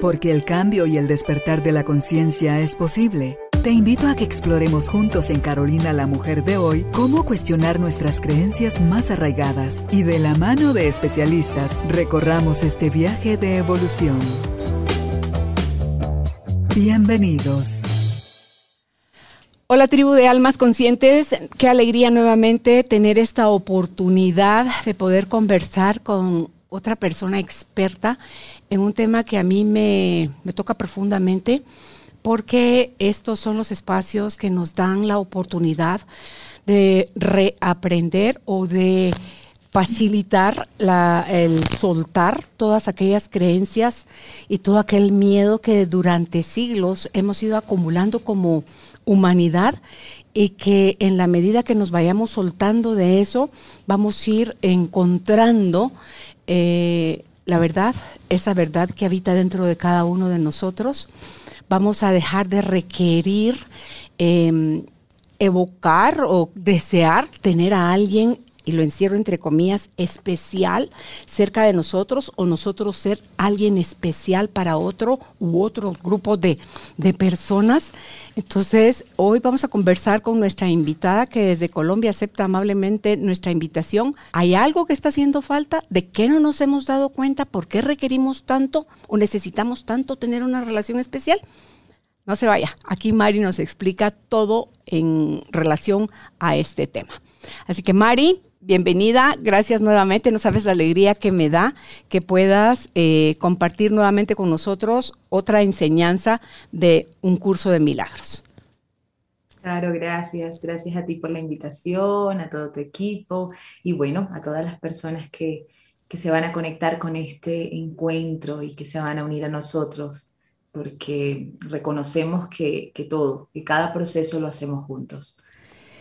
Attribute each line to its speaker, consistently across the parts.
Speaker 1: Porque el cambio y el despertar de la conciencia es posible. Te invito a que exploremos juntos en Carolina la Mujer de hoy cómo cuestionar nuestras creencias más arraigadas y de la mano de especialistas recorramos este viaje de evolución. Bienvenidos.
Speaker 2: Hola tribu de almas conscientes, qué alegría nuevamente tener esta oportunidad de poder conversar con otra persona experta en un tema que a mí me, toca profundamente porque estos son los espacios que nos dan la oportunidad de reaprender o de facilitar el soltar todas aquellas creencias y todo aquel miedo que durante siglos hemos ido acumulando como humanidad y que en la medida que nos vayamos soltando de eso, vamos a ir encontrando eh, la verdad, esa verdad que habita dentro de cada uno de nosotros. Vamos a dejar de requerir em, evocar o desear tener a alguien y lo encierro entre comillas, especial cerca de nosotros o nosotros ser alguien especial para otro u otro grupo de, de personas. Entonces, hoy vamos a conversar con nuestra invitada que desde Colombia acepta amablemente nuestra invitación. ¿Hay algo que está haciendo falta? ¿De qué no nos hemos dado cuenta? ¿Por qué requerimos tanto o necesitamos tanto tener una relación especial? No se vaya, aquí Mari nos explica todo en relación a este tema. Así que Mari, bienvenida, gracias nuevamente, no sabes la alegría que me da que puedas eh, compartir nuevamente con nosotros otra enseñanza de un curso de milagros.
Speaker 3: Claro, gracias, gracias a ti por la invitación, a todo tu equipo y bueno, a todas las personas que, se van a conectar con este encuentro y que se van a unir a nosotros, porque reconocemos que, que todo, que cada proceso lo hacemos juntos.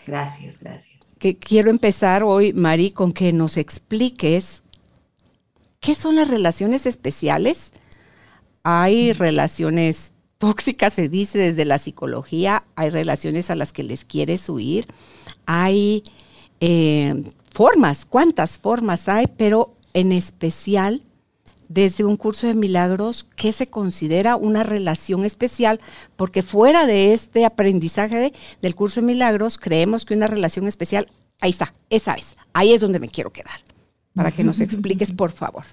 Speaker 3: Gracias, gracias
Speaker 2: quiero empezar hoy, Mari, con que nos expliques qué son las relaciones especiales. Hay relaciones tóxicas, se dice desde la psicología, hay relaciones a las que les quieres huir, hay eh, formas, cuántas formas hay, pero en especial desde un curso de milagros que se considera una relación especial, porque fuera de este aprendizaje del curso de milagros, creemos que una relación especial, ahí está, esa es, ahí es donde me quiero quedar, para que nos expliques, por favor.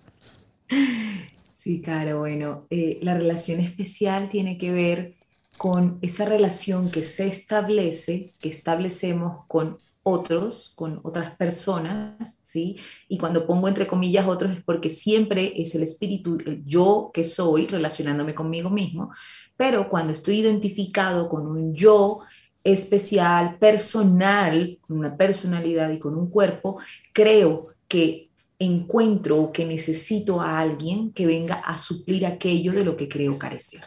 Speaker 3: Sí, Caro, bueno, eh, la relación especial tiene que ver con esa relación que se establece, que establecemos con otros, con otras personas, ¿sí? Y cuando pongo entre comillas otros es porque siempre es el espíritu, el yo que soy, relacionándome conmigo mismo, pero cuando estoy identificado con un yo especial, personal, con una personalidad y con un cuerpo, creo que encuentro o que necesito a alguien que venga a suplir aquello de lo que creo carecer.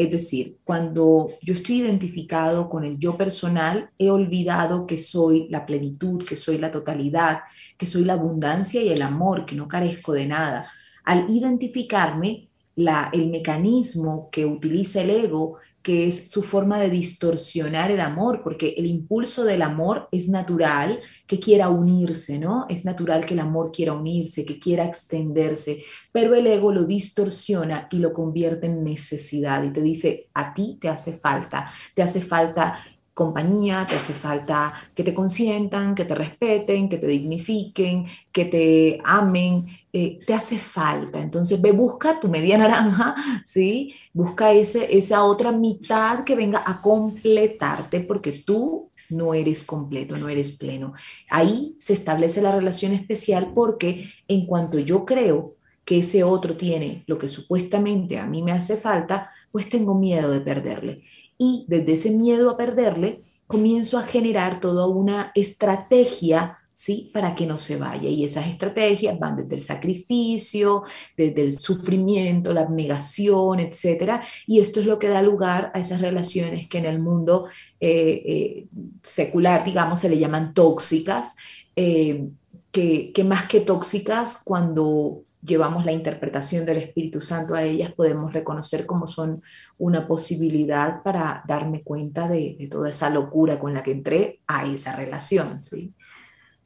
Speaker 3: Es decir, cuando yo estoy identificado con el yo personal, he olvidado que soy la plenitud, que soy la totalidad, que soy la abundancia y el amor, que no carezco de nada. Al identificarme, el mecanismo que utiliza el ego que es su forma de distorsionar el amor, porque el impulso del amor es natural que quiera unirse, ¿no? Es natural que el amor quiera unirse, que quiera extenderse, pero el ego lo distorsiona y lo convierte en necesidad y te dice, a ti te hace falta, te hace falta compañía, te hace falta que te consientan, que te respeten, que te dignifiquen, que te amen, eh, te hace falta. Entonces ve, busca tu media naranja, ¿sí? Busca ese, esa otra mitad que venga a completarte porque tú no eres completo, no eres pleno. Ahí se establece la relación especial porque en cuanto yo creo que ese otro tiene lo que supuestamente a mí me hace falta, pues tengo miedo de perderle y desde ese miedo a perderle comienzo a generar toda una estrategia ¿sí? Para que no se vaya. Y esas estrategias van desde el sacrificio, desde el sufrimiento, la abnegación, etc. Y esto es lo que da lugar a esas relaciones que en el mundo eh, eh, secular, digamos, se le llaman tóxicas, eh, que, que más que tóxicas, cuando llevamos la interpretación del Espíritu Santo a ellas, podemos reconocer cómo son una posibilidad para darme cuenta de, toda esa locura con la que entré a esa relación. ¿sí?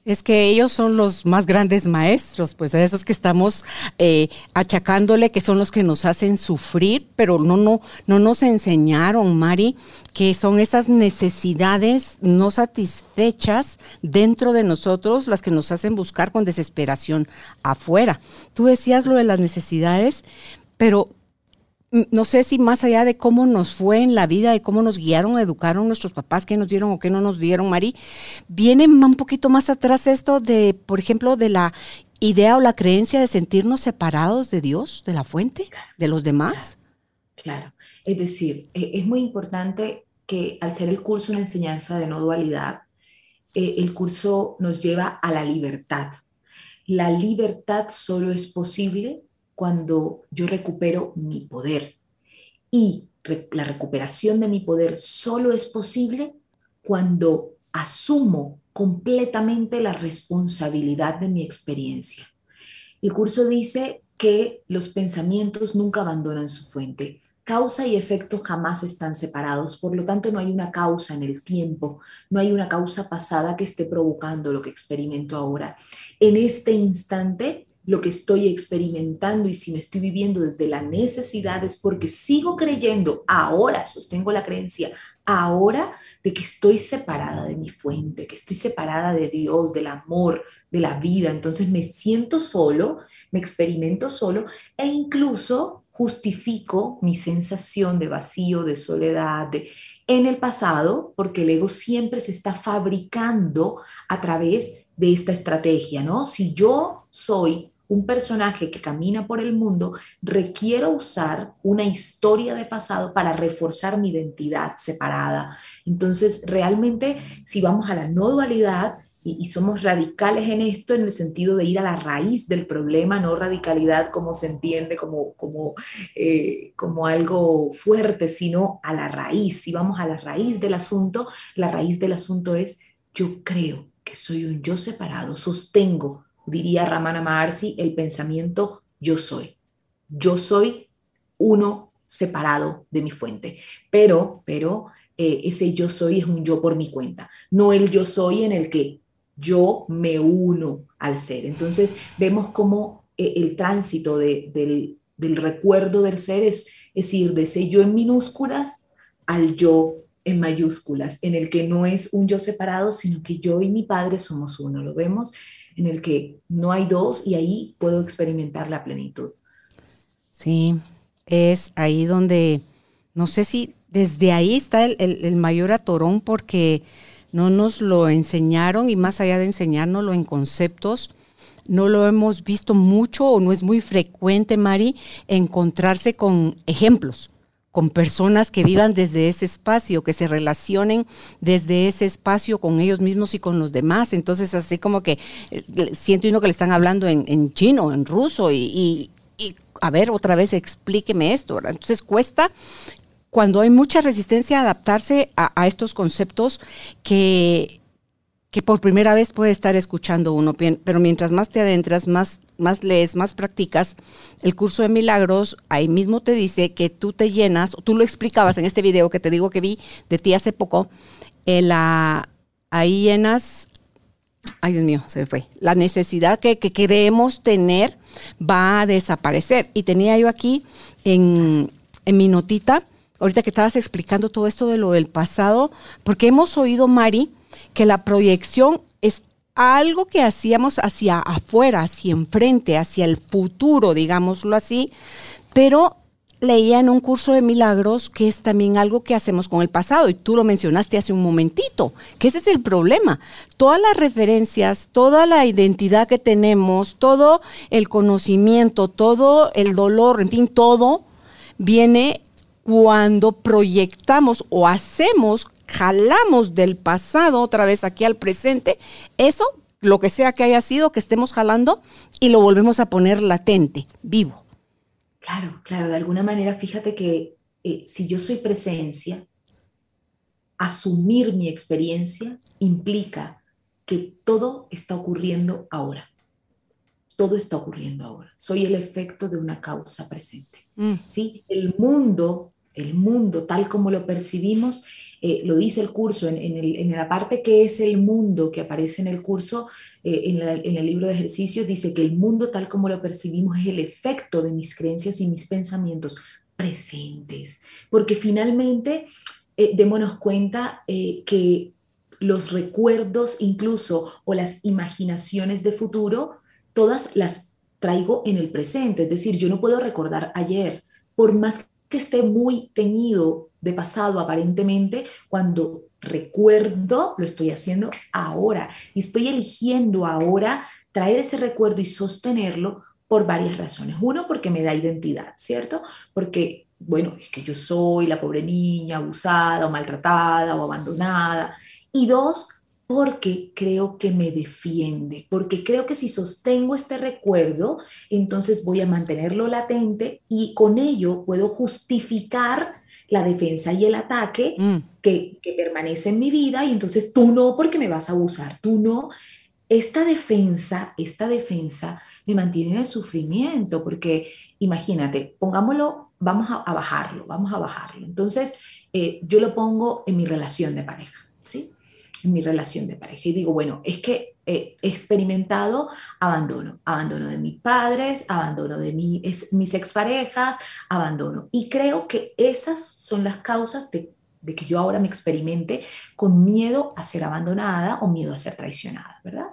Speaker 2: Es que ellos son los más grandes maestros, pues a esos que estamos eh, achacándole que son los que nos hacen sufrir, pero no, no, no nos enseñaron, Mari, que son esas necesidades no satisfechas dentro de nosotros las que nos hacen buscar con desesperación afuera. Tú decías lo de las necesidades, pero no sé si más allá de cómo nos fue en la vida, de cómo nos guiaron, educaron nuestros papás, qué nos dieron o qué no nos dieron, Mari, viene un poquito más atrás esto de, por ejemplo, de la idea o la creencia de sentirnos separados de Dios, de la fuente, de los demás.
Speaker 3: Claro, es decir, e, es muy importante que al ser el curso una enseñanza de no dualidad, eh, el curso nos lleva a la libertad. La libertad solo es posible cuando yo recupero mi poder. Y la recuperación de mi poder solo es posible cuando asumo completamente la responsabilidad de mi experiencia. El curso dice que los pensamientos nunca abandonan su fuente. Causa y efecto jamás están separados, por lo tanto no hay una causa en el tiempo, no hay una causa pasada que esté provocando lo que experimento ahora. En este instante lo que estoy experimentando y si me estoy viviendo desde la necesidad es porque sigo creyendo, ahora sostengo la creencia, ahora de que estoy separada de mi fuente, que estoy separada de Dios, del amor, de la vida. Entonces me siento solo, me experimento solo e incluso justifico mi sensación de vacío, de soledad, en el pasado, porque el ego siempre se está fabricando a través de esta estrategia, ¿no? Si yo soy un personaje que camina por el mundo, requiero usar una historia de pasado para reforzar mi identidad separada. Entonces, realmente, si vamos a la no dualidad, y, somos radicales en esto en el sentido de ir a la raíz del problema, no radicalidad como se entiende como, como, eh, como algo fuerte, sino a la raíz. Si vamos a la raíz del asunto, la raíz del asunto es yo creo que soy un yo separado, sostengo diría Ramana Maharshi, el pensamiento yo soy. Yo soy uno separado de mi fuente. Pero, pero eh, ese yo soy es un yo por mi cuenta, no el yo soy en el que yo me uno al ser. Entonces vemos cómo eh, el tránsito del, recuerdo del ser es, es ir de ese yo en minúsculas al yo en mayúsculas, en el que no es un yo separado, sino que yo y mi padre somos uno. Lo vemos en el que no hay dos y ahí puedo experimentar la plenitud.
Speaker 2: Sí, es ahí donde, no sé si desde ahí está el, mayor atorón porque no nos lo enseñaron y más allá de enseñárnoslo en conceptos, no lo hemos visto mucho o no es muy frecuente, Mari, encontrarse con ejemplos con personas que vivan desde ese espacio, que se relacionen desde ese espacio con ellos mismos y con los demás. Entonces, así como que eh, siento uno que le están hablando en, chino, en ruso, y, a ver, otra vez explíqueme esto. Entonces, cuesta cuando hay mucha resistencia a adaptarse a estos conceptos que que por primera vez puede estar escuchando uno, pero mientras más te adentras, más, más lees, más practicas, el curso de milagros ahí mismo te dice que tú te llenas, tú lo explicabas en este video que te digo que vi de ti hace poco, eh, la, ahí llenas, ay Dios mío, se me fue, la necesidad que, que queremos tener va a desaparecer. Y tenía yo aquí en, en mi notita, ahorita que estabas explicando todo esto de lo del pasado, porque hemos oído, Mari, que la proyección es algo que hacíamos hacia afuera, hacia enfrente, hacia el futuro, digámoslo así, pero leía en un curso de milagros que es también algo que hacemos con el pasado, y tú lo mencionaste hace un momentito, que ese es el problema. Todas las referencias, toda la identidad que tenemos, todo el conocimiento, todo el dolor, en fin, todo viene cuando proyectamos o hacemos jalamos del pasado otra vez aquí al presente, eso, lo que sea que haya sido, que estemos jalando y lo volvemos a poner latente, vivo.
Speaker 3: Claro, claro, de alguna manera, fíjate que eh, si yo soy presencia, asumir mi experiencia implica que todo está ocurriendo ahora. Todo está ocurriendo ahora. Soy el efecto de una causa presente. Mm. ¿sí? El mundo el mundo tal como lo percibimos, eh, lo dice el curso, en, la parte que es el mundo que aparece en el curso, eh, en, el libro de ejercicios, dice que el mundo tal como lo percibimos es el efecto de mis creencias y mis pensamientos presentes, porque finalmente eh, démonos cuenta que los recuerdos incluso o las imaginaciones de futuro, todas las traigo en el presente, es decir, yo no puedo recordar ayer, por más que esté muy teñido de pasado aparentemente, cuando recuerdo, lo estoy haciendo ahora y estoy eligiendo ahora traer ese recuerdo y sostenerlo por varias razones. Uno, porque me da identidad, ¿cierto? Porque, bueno, es que yo soy la pobre niña abusada o maltratada o abandonada. Y dos, porque creo que me defiende, porque creo que si sostengo este recuerdo, entonces voy a mantenerlo latente y con ello puedo justificar la defensa y el ataque mm. que, que permanece en mi vida y entonces tú no porque me vas a abusar, tú no. Esta defensa, esta defensa me mantiene en el sufrimiento, porque imagínate, pongámoslo, vamos a, bajarlo, vamos a bajarlo. Entonces, eh, yo lo pongo en mi relación de pareja, ¿sí? En mi relación de pareja. Y digo, bueno, es que he experimentado abandono, abandono de mis padres, abandono de mi, es, mis exparejas, abandono. Y creo que esas son las causas de, de, que yo ahora me experimente con miedo a ser abandonada o miedo a ser traicionada, ¿verdad?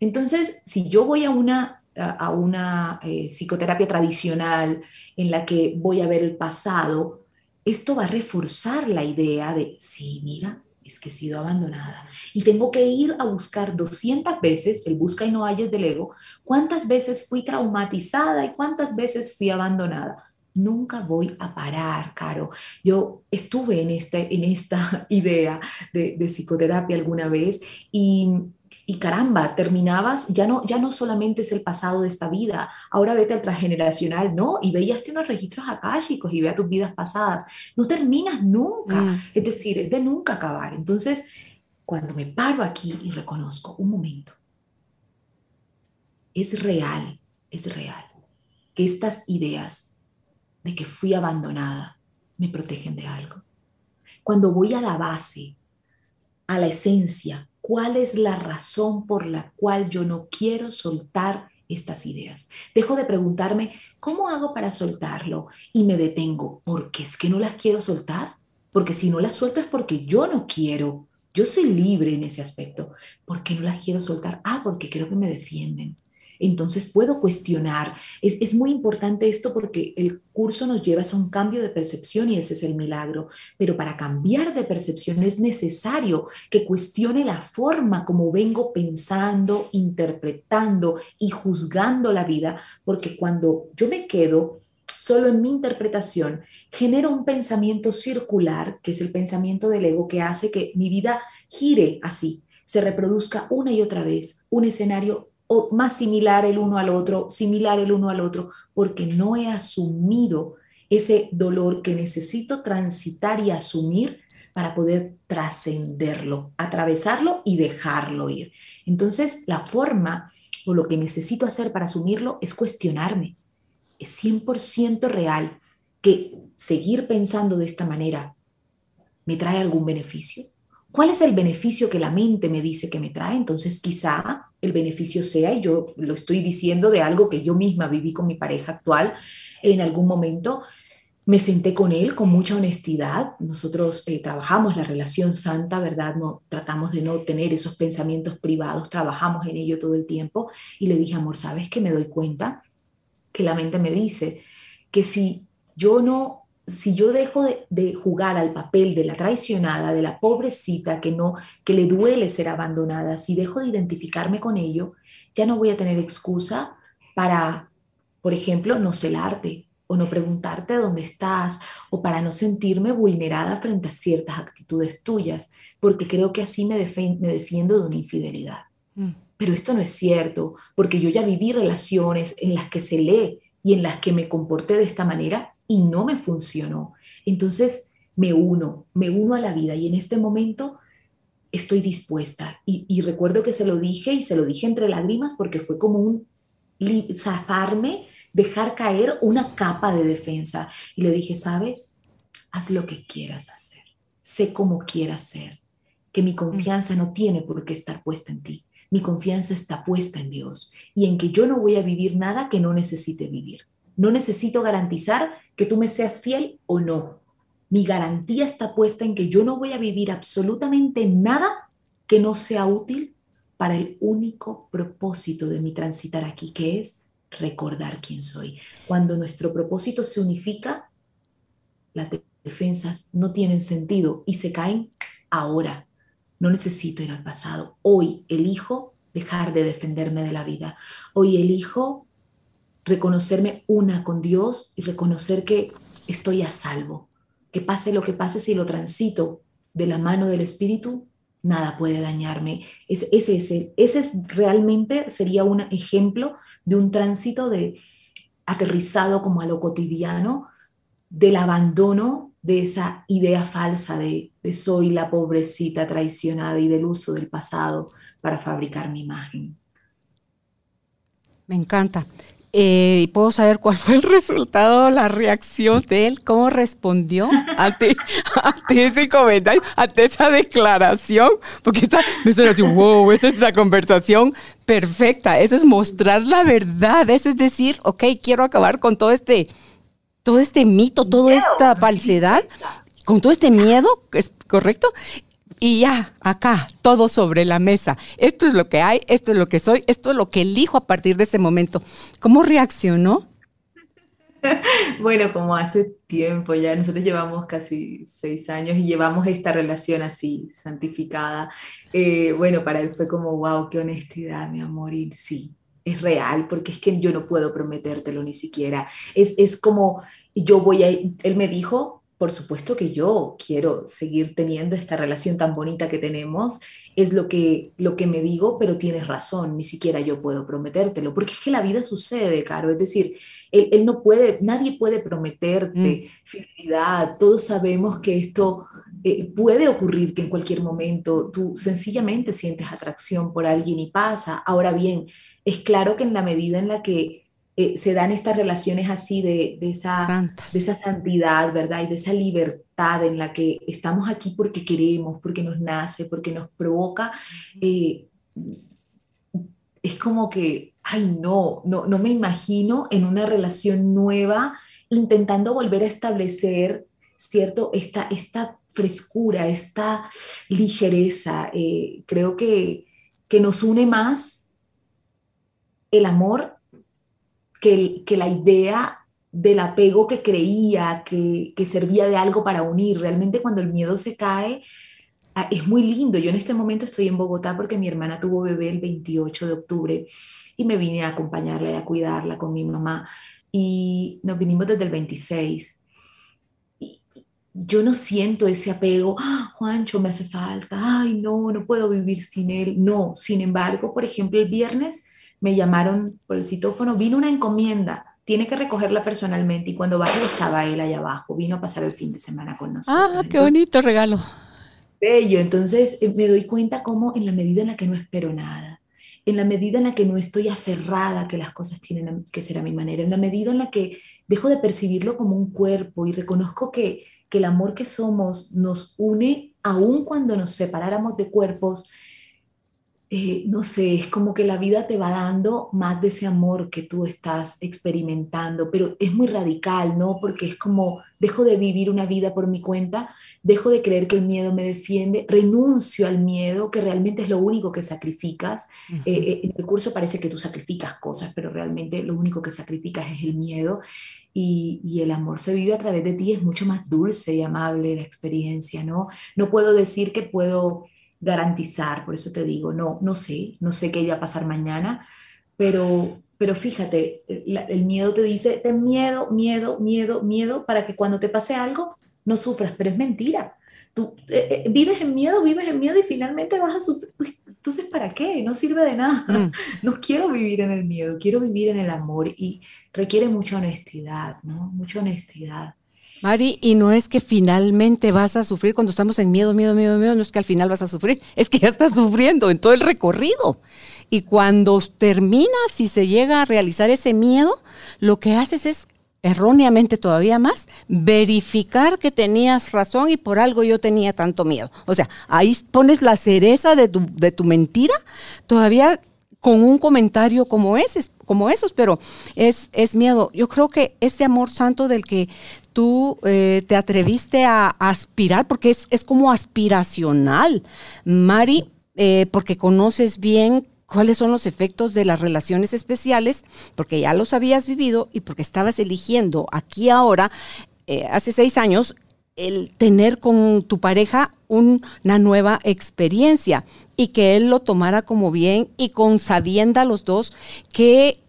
Speaker 3: Entonces, si yo voy a una a una eh, psicoterapia tradicional en la que voy a ver el pasado, esto va a reforzar la idea de, sí, mira, es que he sido abandonada y tengo que ir a buscar 200 veces, el busca y no halles del ego, cuántas veces fui traumatizada y cuántas veces fui abandonada. Nunca voy a parar, Caro. Yo estuve en, este, en esta idea de, de psicoterapia alguna vez y y caramba, terminabas, ya no, ya no solamente es el pasado de esta vida, ahora vete al transgeneracional, ¿no? Y veías unos registros akáshicos y vea tus vidas pasadas. No terminas nunca, mm. es decir, es de nunca acabar. Entonces, cuando me paro aquí y reconozco, un momento, es real, es real, que estas ideas de que fui abandonada me protegen de algo. Cuando voy a la base, a la esencia, cuál es la razón por la cual yo no quiero soltar estas ideas. Dejo de preguntarme, ¿cómo hago para soltarlo? Y me detengo, porque es que no las quiero soltar. Porque si no las suelto es porque yo no quiero. Yo soy libre en ese aspecto. ¿Por qué no las quiero soltar? Ah, porque creo que me defienden entonces puedo cuestionar. Es, muy importante esto porque el curso nos lleva a un cambio de percepción y ese es el milagro. Pero para cambiar de percepción es necesario que cuestione la forma como vengo pensando, interpretando y juzgando la vida, porque cuando yo me quedo solo en mi interpretación, genero un pensamiento circular, que es el pensamiento del ego, que hace que mi vida gire así, se reproduzca una y otra vez un escenario más similar el uno al otro, similar el uno al otro, porque no he asumido ese dolor que necesito transitar y asumir para poder trascenderlo, atravesarlo y dejarlo ir. Entonces, la forma o lo que necesito hacer para asumirlo es cuestionarme. Es 100% real que seguir pensando de esta manera me trae algún beneficio. ¿Cuál es el beneficio que la mente me dice que me trae? Entonces quizá el beneficio sea, y yo lo estoy diciendo de algo que yo misma viví con mi pareja actual, en algún momento me senté con él con mucha honestidad. Nosotros eh, trabajamos la relación santa, ¿verdad? No tratamos de no tener esos pensamientos privados, trabajamos en ello todo el tiempo y le dije, amor, ¿sabes que me doy cuenta que la mente me dice que si yo no si yo dejo de, jugar al papel de la traicionada, de la pobrecita que no, que le duele ser abandonada, si dejo de identificarme con ello, ya no voy a tener excusa para, por ejemplo, no celarte o no preguntarte dónde estás o para no sentirme vulnerada frente a ciertas actitudes tuyas, porque creo que así me, me defiendo de una infidelidad. Mm. Pero esto no es cierto, porque yo ya viví relaciones en las que se lee y en las que me comporté de esta manera y no me funcionó. Entonces me uno, me uno a la vida y en este momento estoy dispuesta. Y, recuerdo que se lo dije y se lo dije entre lágrimas porque fue como un zafarme, dejar caer una capa de defensa. Y le dije, ¿sabes? haz lo que quieras hacer, sé como quieras ser, que mi confianza no tiene por qué estar puesta en ti, mi confianza está puesta en Dios y en que yo no voy a vivir nada que no necesite vivir. No necesito garantizar que tú me seas fiel o no. Mi garantía está puesta en que yo no voy a vivir absolutamente nada que no sea útil para el único propósito de mi transitar aquí, que es recordar quién soy. Cuando nuestro propósito se unifica, las defensas no tienen sentido y se caen ahora. No necesito ir al pasado. Hoy elijo dejar de defenderme de la vida. Hoy elijo reconocerme una con Dios y reconocer que estoy a salvo. Que pase lo que pase si lo transito de la mano del Espíritu, nada puede dañarme. Es, ese, es ese es realmente sería un ejemplo de un tránsito de aterrizado como a lo cotidiano, del abandono de esa idea falsa de, de soy la pobrecita traicionada y del uso del pasado para fabricar mi imagen.
Speaker 2: Me encanta. Eh, ¿Puedo saber cuál fue el resultado, la reacción de él? ¿Cómo respondió ante, ese comentario, ante esa declaración? Porque está, me suena así, wow, esa es la conversación perfecta. Eso es mostrar la verdad. Eso es decir, ok, quiero acabar con todo este, todo este mito, toda esta falsedad, con todo este miedo, ¿es correcto? Y ya, acá, todo sobre la mesa. Esto es lo que hay, esto es lo que soy, esto es lo que elijo a partir de ese momento. ¿Cómo reaccionó?
Speaker 3: Bueno, como hace tiempo ya, nosotros llevamos casi seis años y llevamos esta relación así, santificada. Eh, bueno, para él fue como, wow, qué honestidad, mi amor, y sí, es real, porque es que yo no puedo prometértelo ni siquiera. Es, es como, yo voy a, él me dijo, por supuesto que yo quiero seguir teniendo esta relación tan bonita que tenemos, es lo que, lo que me digo, pero tienes razón, ni siquiera yo puedo prometértelo, porque es que la vida sucede, Caro, es decir, él, no puede, nadie puede prometerte mm. fidelidad, todos sabemos que esto eh, puede ocurrir, que en cualquier momento tú sencillamente sientes atracción por alguien y pasa, ahora bien, es claro que en la medida en la que eh, se dan estas relaciones así de, esa, de esa santidad, ¿verdad? Y de esa libertad en la que estamos aquí porque queremos, porque nos nace, porque nos provoca. Eh, es como que, ay, no, no, no me imagino en una relación nueva intentando volver a establecer, ¿cierto? Esta, esta frescura, esta ligereza. Eh, creo que, que nos une más el amor que, la idea del apego que creía que, servía de algo para unir. Realmente cuando el miedo se cae, ah, es muy lindo. Yo en este momento estoy en Bogotá porque mi hermana tuvo bebé el 28 de octubre y me vine a acompañarla y a cuidarla con mi mamá. Y nos vinimos desde el 26. Y yo no siento ese apego, ah, Juancho, me hace falta, ay, no, no puedo vivir sin él. No, sin embargo, por ejemplo, el viernes me llamaron por el citófono, vino una encomienda, tiene que recogerla personalmente y cuando bajé estaba él allá abajo, vino a pasar el fin de semana con nosotros.
Speaker 2: Ah, qué bonito regalo.
Speaker 3: Bello, entonces eh, me doy cuenta cómo en la medida en la que no espero nada, en la medida en la que no estoy aferrada que las cosas tienen que ser a mi manera, en la medida en la que dejo de percibirlo como un cuerpo y reconozco que, que el amor que somos nos une aun cuando nos separáramos de cuerpos, eh, no sé, es como que la vida te va dando más de ese amor que tú estás experimentando, pero es muy radical, ¿no? Porque es como, dejo de vivir una vida por mi cuenta, dejo de creer que el miedo me defiende, renuncio al miedo, que realmente es lo único que sacrificas. Eh, eh, en el curso parece que tú sacrificas cosas, pero realmente lo único que sacrificas es el miedo. Y, y, el amor se vive a través de ti, es mucho más dulce y amable la experiencia, ¿no? No puedo decir que puedo garantizar, por eso te digo, no, no sé, no sé qué iba a pasar mañana, pero, pero fíjate, el miedo te dice, ten miedo, miedo, miedo, miedo, para que cuando te pase algo no sufras, pero es mentira. Tú eh, eh, vives en miedo, vives en miedo y finalmente vas a sufrir. Entonces, ¿para qué? No sirve de nada. Mm. No quiero vivir en el miedo, quiero vivir en el amor y requiere mucha honestidad, ¿no? Mucha honestidad.
Speaker 2: Mari, y no es que finalmente vas a sufrir cuando estamos en miedo, miedo, miedo, miedo, no es que al final vas a sufrir, es que ya estás sufriendo en todo el recorrido. Y cuando terminas y se llega a realizar ese miedo, lo que haces es erróneamente todavía más, verificar que tenías razón y por algo yo tenía tanto miedo. O sea, ahí pones la cereza de tu, de tu mentira, todavía con un comentario como ese, como esos, pero es, es miedo. Yo creo que este amor santo del que tú eh, te atreviste a, aspirar, porque es, es como aspiracional, Mari, eh, porque conoces bien cuáles son los efectos de las relaciones especiales, porque ya los habías vivido y porque estabas eligiendo aquí ahora, eh, hace seis años, el tener con tu pareja una nueva experiencia y que él lo tomara como bien y con sabienda los dos que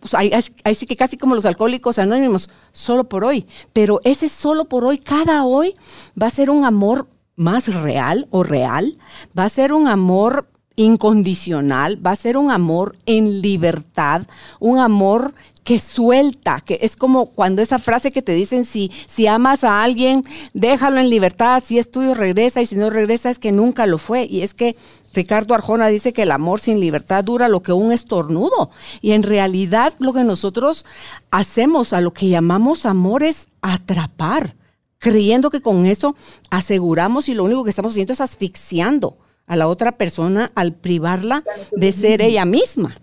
Speaker 2: pues ahí, sí que casi como los alcohólicos anónimos, solo por hoy. Pero ese solo por hoy, cada hoy, va a ser un amor más real o real, va a ser un amor incondicional, va a ser un amor en libertad, un amor que suelta, que es como cuando esa frase que te dicen, si, si amas a alguien, déjalo en libertad, si es tuyo, regresa, y si no regresa, es que nunca lo fue. Y es que Ricardo Arjona dice que el amor sin libertad dura lo que un estornudo. Y en realidad lo que nosotros hacemos a lo que llamamos amor es atrapar, creyendo que con eso aseguramos y lo único que estamos haciendo es asfixiando a la otra persona al privarla de ser ella misma.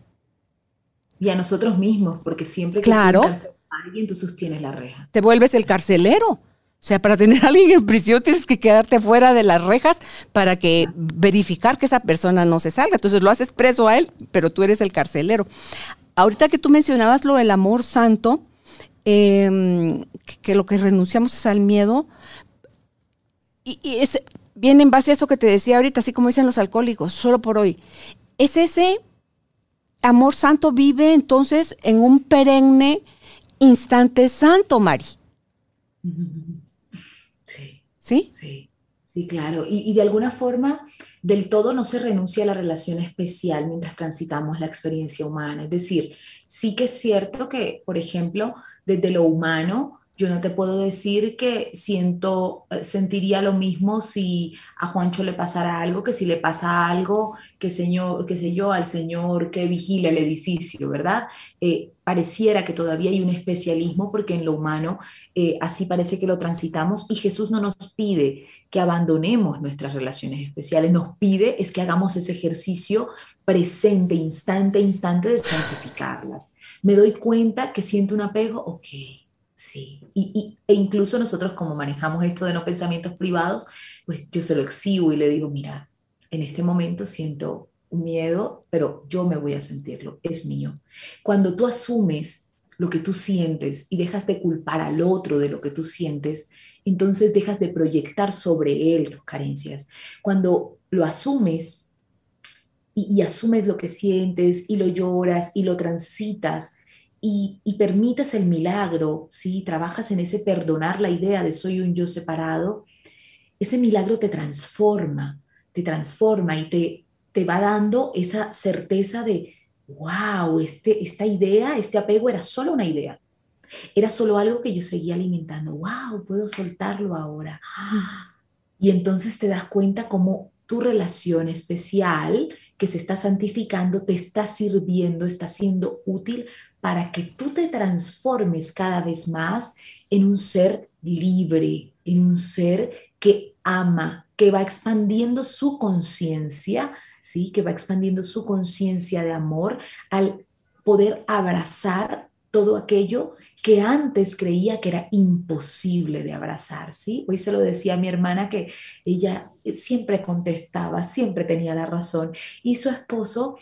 Speaker 3: Y a nosotros mismos, porque siempre que
Speaker 2: claro.
Speaker 3: a alguien, tú sostienes la reja.
Speaker 2: Te vuelves el carcelero. O sea, para tener a alguien en prisión tienes que quedarte fuera de las rejas para que verificar que esa persona no se salga. Entonces lo haces preso a él, pero tú eres el carcelero. Ahorita que tú mencionabas lo del amor santo, em, que, lo que renunciamos es al miedo, y, viene en base a eso que te decía ahorita, así como dicen los alcohólicos, solo por hoy. Es ese amor santo vive entonces en un perenne instante santo, Mari.
Speaker 3: ¿Sí?
Speaker 2: Sí,
Speaker 3: claro. Y, de alguna forma, del todo no se renuncia a la relación especial mientras transitamos la experiencia humana. Es decir, sí que es cierto que, por ejemplo, desde lo humano, yo no te puedo decir que siento, eh, sentiría lo mismo si a Juancho le pasara algo, que si le pasa algo, que señor, qué sé yo, al señor que vigila el edificio, ¿verdad? Eh, pareciera que todavía hay un especialismo porque en lo humano eh, así parece que lo transitamos y Jesús no nos pide que abandonemos nuestras relaciones especiales, nos pide es que hagamos ese ejercicio presente, instante, instante de santificarlas. Me doy cuenta que siento un apego, ok Sí, y, e incluso nosotros como manejamos esto de no pensamientos privados, pues yo se lo exhibo y le digo, mira, en este momento siento miedo, pero yo me voy a sentirlo, es mío. Cuando tú asumes lo que tú sientes y dejas de culpar al otro de lo que tú sientes, entonces dejas de proyectar sobre él tus carencias. Cuando lo asumes y, y asumes lo que sientes y lo lloras y lo transitas, y, permites el milagro, ¿sí? trabajas en ese perdonar la idea de soy un yo separado, ese milagro te transforma, te transforma y te, te va dando esa certeza de, wow, este, esta idea, este apego era solo una idea. Era solo algo que yo seguía alimentando. Wow, puedo soltarlo ahora. Y entonces te das cuenta cómo tu relación especial que se está santificando te está sirviendo, está siendo útil para que tú te transformes cada vez más en un ser libre, en un ser que ama, que va expandiendo su conciencia, ¿sí? Que va expandiendo su conciencia de amor al poder abrazar todo aquello que antes creía que era imposible de abrazar, ¿sí? Hoy se lo decía a mi hermana que ella siempre contestaba, siempre tenía la razón y su esposo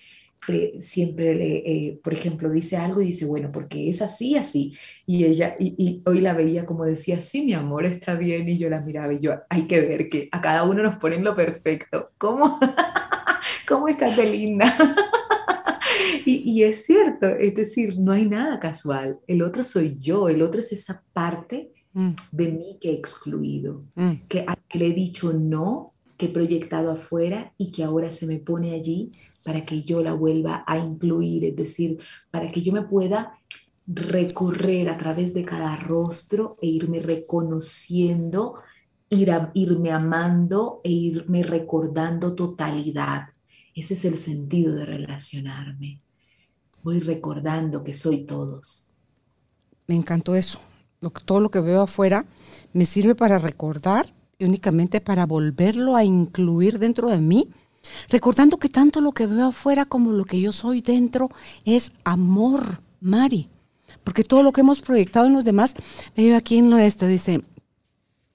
Speaker 3: siempre le, eh, por ejemplo, dice algo y dice, bueno, porque es así, así. Y ella, y, hoy la veía como decía, sí, mi amor, está bien. Y yo la miraba y yo, hay que ver que a cada uno nos ponen lo perfecto. ¿Cómo? ¿Cómo estás de linda? y, es cierto, es decir, no hay nada casual. El otro soy yo, el otro es esa parte mm. de mí que he excluido, mm. que, que le he dicho no, que he proyectado afuera y que ahora se me pone allí para que yo la vuelva a incluir, es decir, para que yo me pueda recorrer a través de cada rostro e irme reconociendo, ir irme amando e irme recordando totalidad. Ese es el sentido de relacionarme. Voy recordando que soy todos.
Speaker 2: me encantó eso. todo lo que veo afuera me sirve para recordar y únicamente para volverlo a incluir dentro de mí, recordando que tanto lo que veo afuera como lo que yo soy dentro es amor, Mari. Porque todo lo que hemos proyectado en los demás, veo aquí en lo de esto, dice,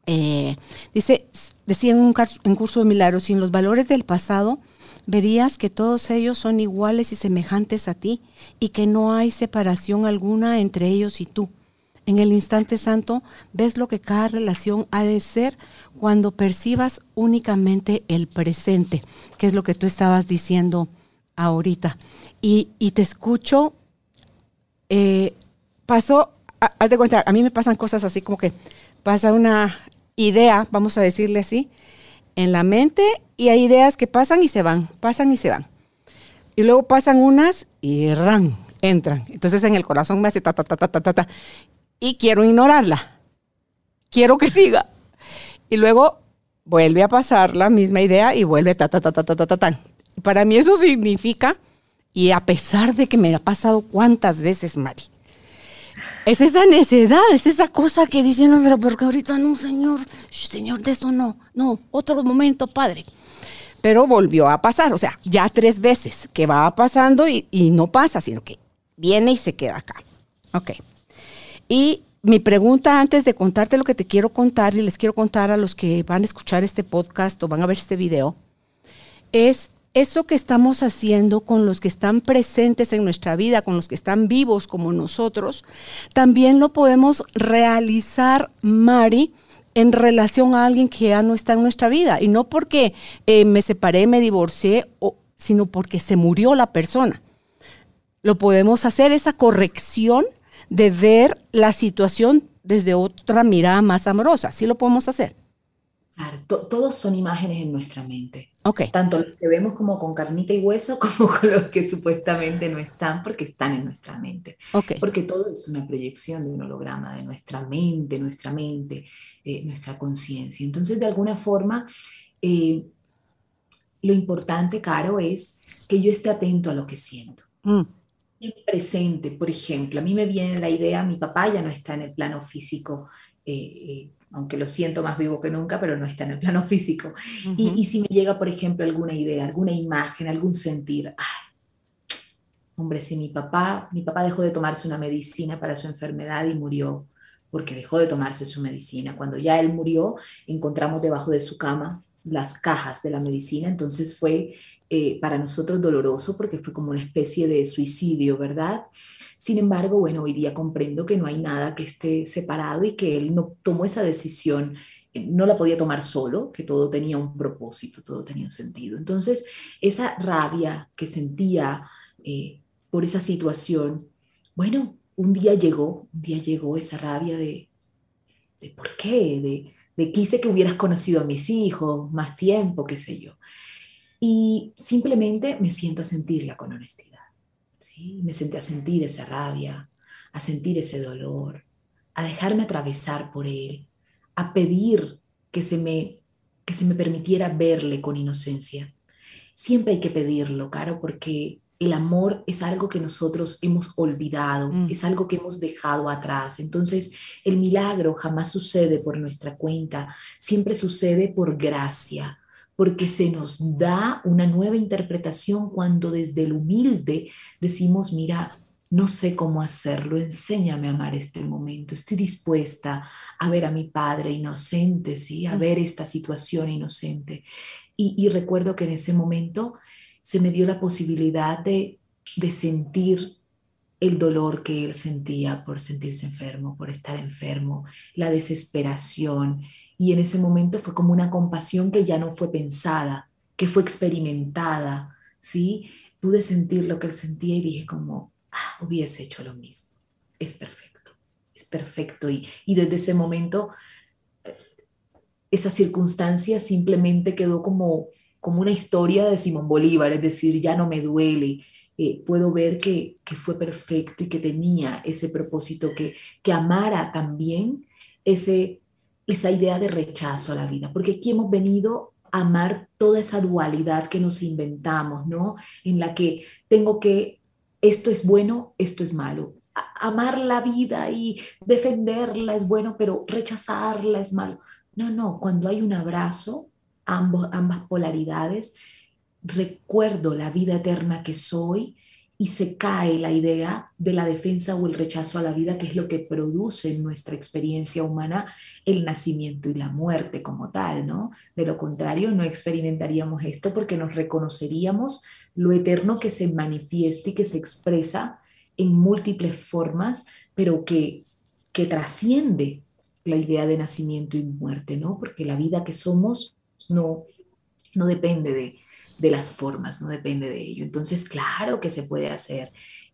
Speaker 2: eh, dice, decía en un curso de milagros, sin los valores del pasado, verías que todos ellos son iguales y semejantes a ti y que no hay separación alguna entre ellos y tú. En el instante santo ves lo que cada relación ha de ser cuando percibas únicamente el presente, que es lo que tú estabas diciendo ahorita. Y, te escucho, eh, pasó, haz de cuenta, a mí me pasan cosas así como que pasa una idea, vamos a decirle así, en la mente y hay ideas que pasan y se van, pasan y se van. Y luego pasan unas y ran, entran. Entonces en el corazón me hace ta, ta, ta, ta, ta, ta. Y quiero ignorarla. Quiero que siga. Y luego vuelve a pasar la misma idea y vuelve ta, ta, ta, ta, ta, ta, ta, ta. Para mí eso significa, y a pesar de que me ha pasado cuántas veces, Mari, es esa necedad, es esa cosa que dicen, no, pero porque ahorita no, Señor, Señor, de eso no, no, otro momento, Padre. Pero volvió a pasar, o sea, ya tres veces que va pasando y, y no pasa, sino que viene y se queda acá. Ok. Y mi pregunta antes de contarte lo que te quiero contar y les quiero contar a los que van a escuchar este podcast o van a ver este video, es eso que estamos haciendo con los que están presentes en nuestra vida, con los que están vivos como nosotros, también lo podemos realizar, Mari, en relación a alguien que ya no está en nuestra vida. Y no porque eh, me separé, me divorcié, sino porque se murió la persona. Lo podemos hacer, esa corrección de ver la situación desde otra mirada más amorosa. Sí lo podemos hacer.
Speaker 3: Todos son imágenes en nuestra mente.
Speaker 2: Okay.
Speaker 3: Tanto los que vemos como con carnita y hueso, como con los que supuestamente no están, porque están en nuestra mente.
Speaker 2: Okay.
Speaker 3: Porque todo es una proyección de un holograma de nuestra mente, nuestra mente, eh, nuestra conciencia. Entonces, de alguna forma, eh, lo importante, Caro, es que yo esté atento a lo que siento. Mm. Presente, por ejemplo, a mí me viene la idea, mi papá ya no está en el plano físico. Eh, aunque lo siento más vivo que nunca, pero no está en el plano físico. y, si me llega, por ejemplo, alguna idea, alguna imagen, algún sentir, ay, hombre, si mi papá, mi papá dejó de tomarse una medicina para su enfermedad y murió porque dejó de tomarse su medicina. Cuando ya él murió, encontramos debajo de su cama las cajas de la medicina, entonces fue eh, para nosotros doloroso porque fue como una especie de suicidio, ¿verdad? Sin embargo, bueno, hoy día comprendo que no hay nada que esté separado y que él no tomó esa decisión, eh, no la podía tomar solo, que todo tenía un propósito, todo tenía un sentido. Entonces, esa rabia que sentía eh, por esa situación, bueno, un día llegó, un día llegó esa rabia de, de por qué, de, de quise que hubieras conocido a mis hijos más tiempo, qué sé yo. Y simplemente me siento a sentirla con honestidad. ¿sí? Me senté a sentir esa rabia, a sentir ese dolor, a dejarme atravesar por él, a pedir que se me, que se me permitiera verle con inocencia. Siempre hay que pedirlo, Caro, porque el amor es algo que nosotros hemos olvidado, mm. es algo que hemos dejado atrás. Entonces, el milagro jamás sucede por nuestra cuenta, siempre sucede por gracia, porque se nos da una nueva interpretación cuando desde el humilde decimos, mira, no sé cómo hacerlo, enséñame a amar este momento, estoy dispuesta a ver a mi padre inocente, ¿sí? a ver esta situación inocente. Y, recuerdo que en ese momento se me dio la posibilidad de, de sentir el dolor que él sentía por sentirse enfermo, por estar enfermo, la desesperación, y en ese momento fue como una compasión que ya no fue pensada, que fue experimentada, ¿sí? Pude sentir lo que él sentía y dije como, ah, hubiese hecho lo mismo. Es perfecto, es perfecto. Y, y desde ese momento, eh, esa circunstancia simplemente quedó como, como una historia de Simón Bolívar, es decir, ya no me duele, eh, puedo ver que, que, fue perfecto y que tenía ese propósito, que, que amara también ese, esa idea de rechazo a la vida, porque aquí hemos venido a amar toda esa dualidad que nos inventamos, ¿no? En la que tengo que, esto es bueno, esto es malo. amar la vida y defenderla es bueno, pero rechazarla es malo. No, no, cuando hay un abrazo, ambos, ambas polaridades, recuerdo la vida eterna que soy y se cae la idea de la defensa o el rechazo a la vida, que es lo que produce en nuestra experiencia humana el nacimiento y la muerte como tal, ¿no? De lo contrario, no experimentaríamos esto porque nos reconoceríamos lo eterno que se manifiesta y que se expresa en múltiples formas, pero que, que trasciende la idea de nacimiento y muerte, ¿no? Porque la vida que somos no, no depende de, de las formas, no depende de ello. Entonces, claro que se puede hacer.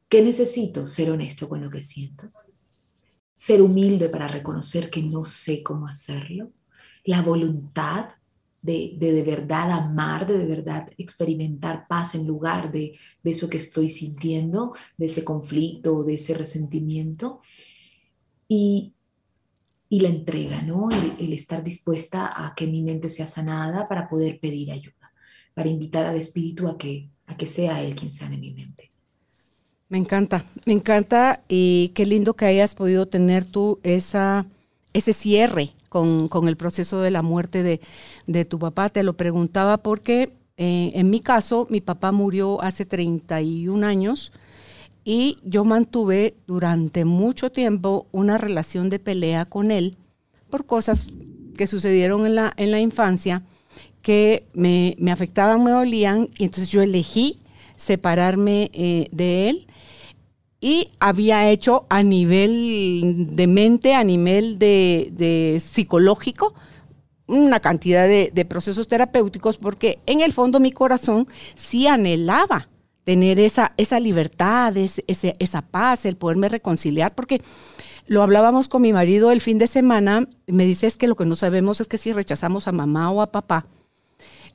Speaker 3: ¿Qué necesito? Ser honesto con lo que siento. Ser humilde para reconocer que no sé cómo hacerlo. La voluntad de de, verdad amar, de de verdad experimentar paz en lugar de, eso que estoy sintiendo, de ese conflicto, de ese resentimiento. Y, la entrega, ¿no? El, el estar dispuesta a que mi mente sea sanada para poder pedir ayuda para invitar al Espíritu a que, a que sea Él quien sane mi mente.
Speaker 2: Me encanta, me encanta y qué lindo que hayas podido tener tú esa, ese cierre con, el proceso de la muerte de, tu papá. Te lo preguntaba porque eh, en mi caso mi papá murió hace 31 años y yo mantuve durante mucho tiempo una relación de pelea con él por cosas que sucedieron en la, en la infancia que me, afectaban, me dolían, y entonces yo elegí separarme eh, de él. Y había hecho a nivel de mente, a nivel de, psicológico, una cantidad de, procesos terapéuticos porque en el fondo mi corazón sí anhelaba tener esa, esa libertad, esa paz, el poderme reconciliar, porque lo hablábamos con mi marido el fin de semana, me dice es que lo que no sabemos es que si rechazamos a mamá o a papá,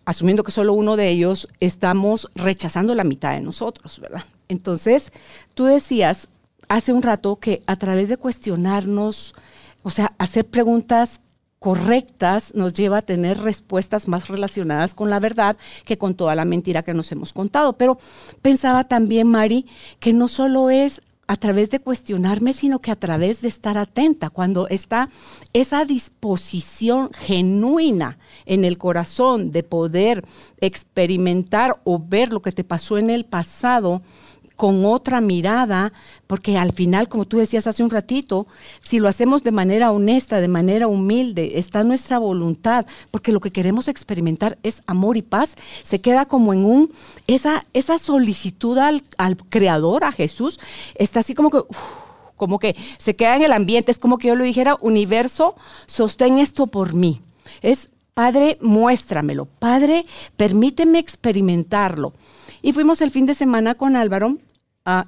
Speaker 2: asumiendo que solo uno de ellos, estamos rechazando la mitad de nosotros, ¿verdad? Entonces, tú decías hace un rato que a través de cuestionarnos, o sea, hacer preguntas correctas nos lleva a tener respuestas más relacionadas con la verdad que con toda la mentira que nos hemos contado. Pero pensaba también, Mari, que no solo es a través de cuestionarme, sino que a través de estar atenta, cuando está esa disposición genuina en el corazón de poder experimentar o ver lo que te pasó en el pasado con otra mirada, porque al final, como tú decías hace un ratito, si lo hacemos de manera honesta, de manera humilde, está nuestra voluntad, porque lo que queremos experimentar es amor y paz, se queda como en un, esa, esa solicitud al, Creador, a Jesús, está así como que... como que se queda en el ambiente, es como que yo lo dijera, universo, sostén esto por mí. Es, Padre, muéstramelo. Padre, permíteme experimentarlo. Y fuimos el fin de semana con Álvaro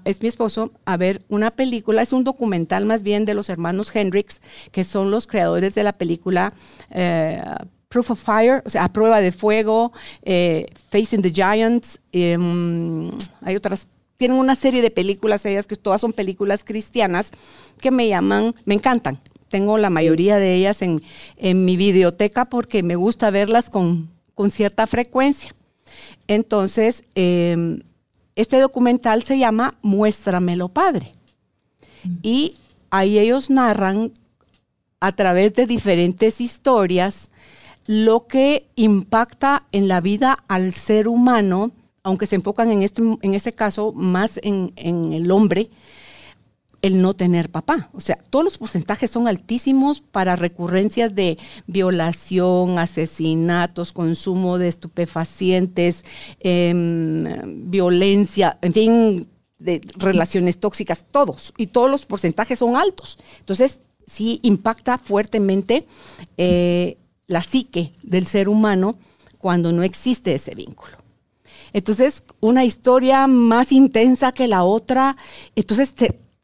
Speaker 2: es mi esposo, a ver una película, es un documental más bien de los hermanos Hendrix, que son los creadores de la película eh, Proof of Fire, o sea, a prueba de fuego, eh, Facing the Giants, em, hay otras tienen una serie de películas, ellas que todas son películas cristianas, que me llaman, me encantan. Tengo la mayoría de ellas en, en mi videoteca porque me gusta verlas con, con cierta frecuencia. Entonces, eh, este documental se llama Muéstramelo, Padre. Y ahí ellos narran a través de diferentes historias lo que impacta en la vida al ser humano, aunque se enfocan en, este, en ese caso más en, en el hombre, el no tener papá. O sea, todos los porcentajes son altísimos para recurrencias de violación, asesinatos, consumo de estupefacientes, em, violencia, en fin, de relaciones tóxicas, todos. Y todos los porcentajes son altos. Entonces, sí impacta fuertemente eh, la psique del ser humano cuando no existe ese vínculo. Entonces, una historia más intensa que la otra, entonces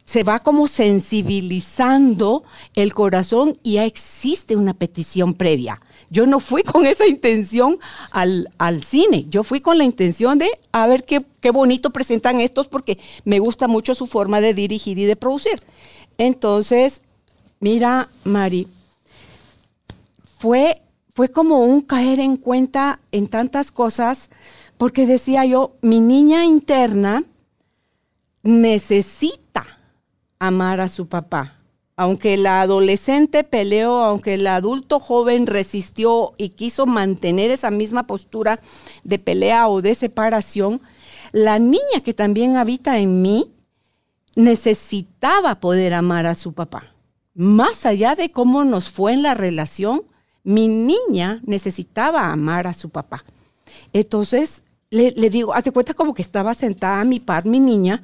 Speaker 2: se va como sensibilizando el corazón y ya existe una petición previa. Yo no fui con esa intención al, cine, yo fui con la intención de a ver qué, qué, bonito presentan estos porque me gusta mucho su forma de dirigir y de producir. Entonces, mira, Mari, fue, fue como un caer en cuenta en tantas cosas porque decía yo, mi niña interna necesita amar a su papá. Aunque la adolescente peleó, aunque el adulto joven resistió y quiso mantener esa misma postura de pelea o de separación, la niña que también habita en mí necesitaba poder amar a su papá. Más allá de cómo nos fue en la relación, mi niña necesitaba amar a su papá. Entonces le, digo, hace cuenta como que estaba sentada a mi par mi niña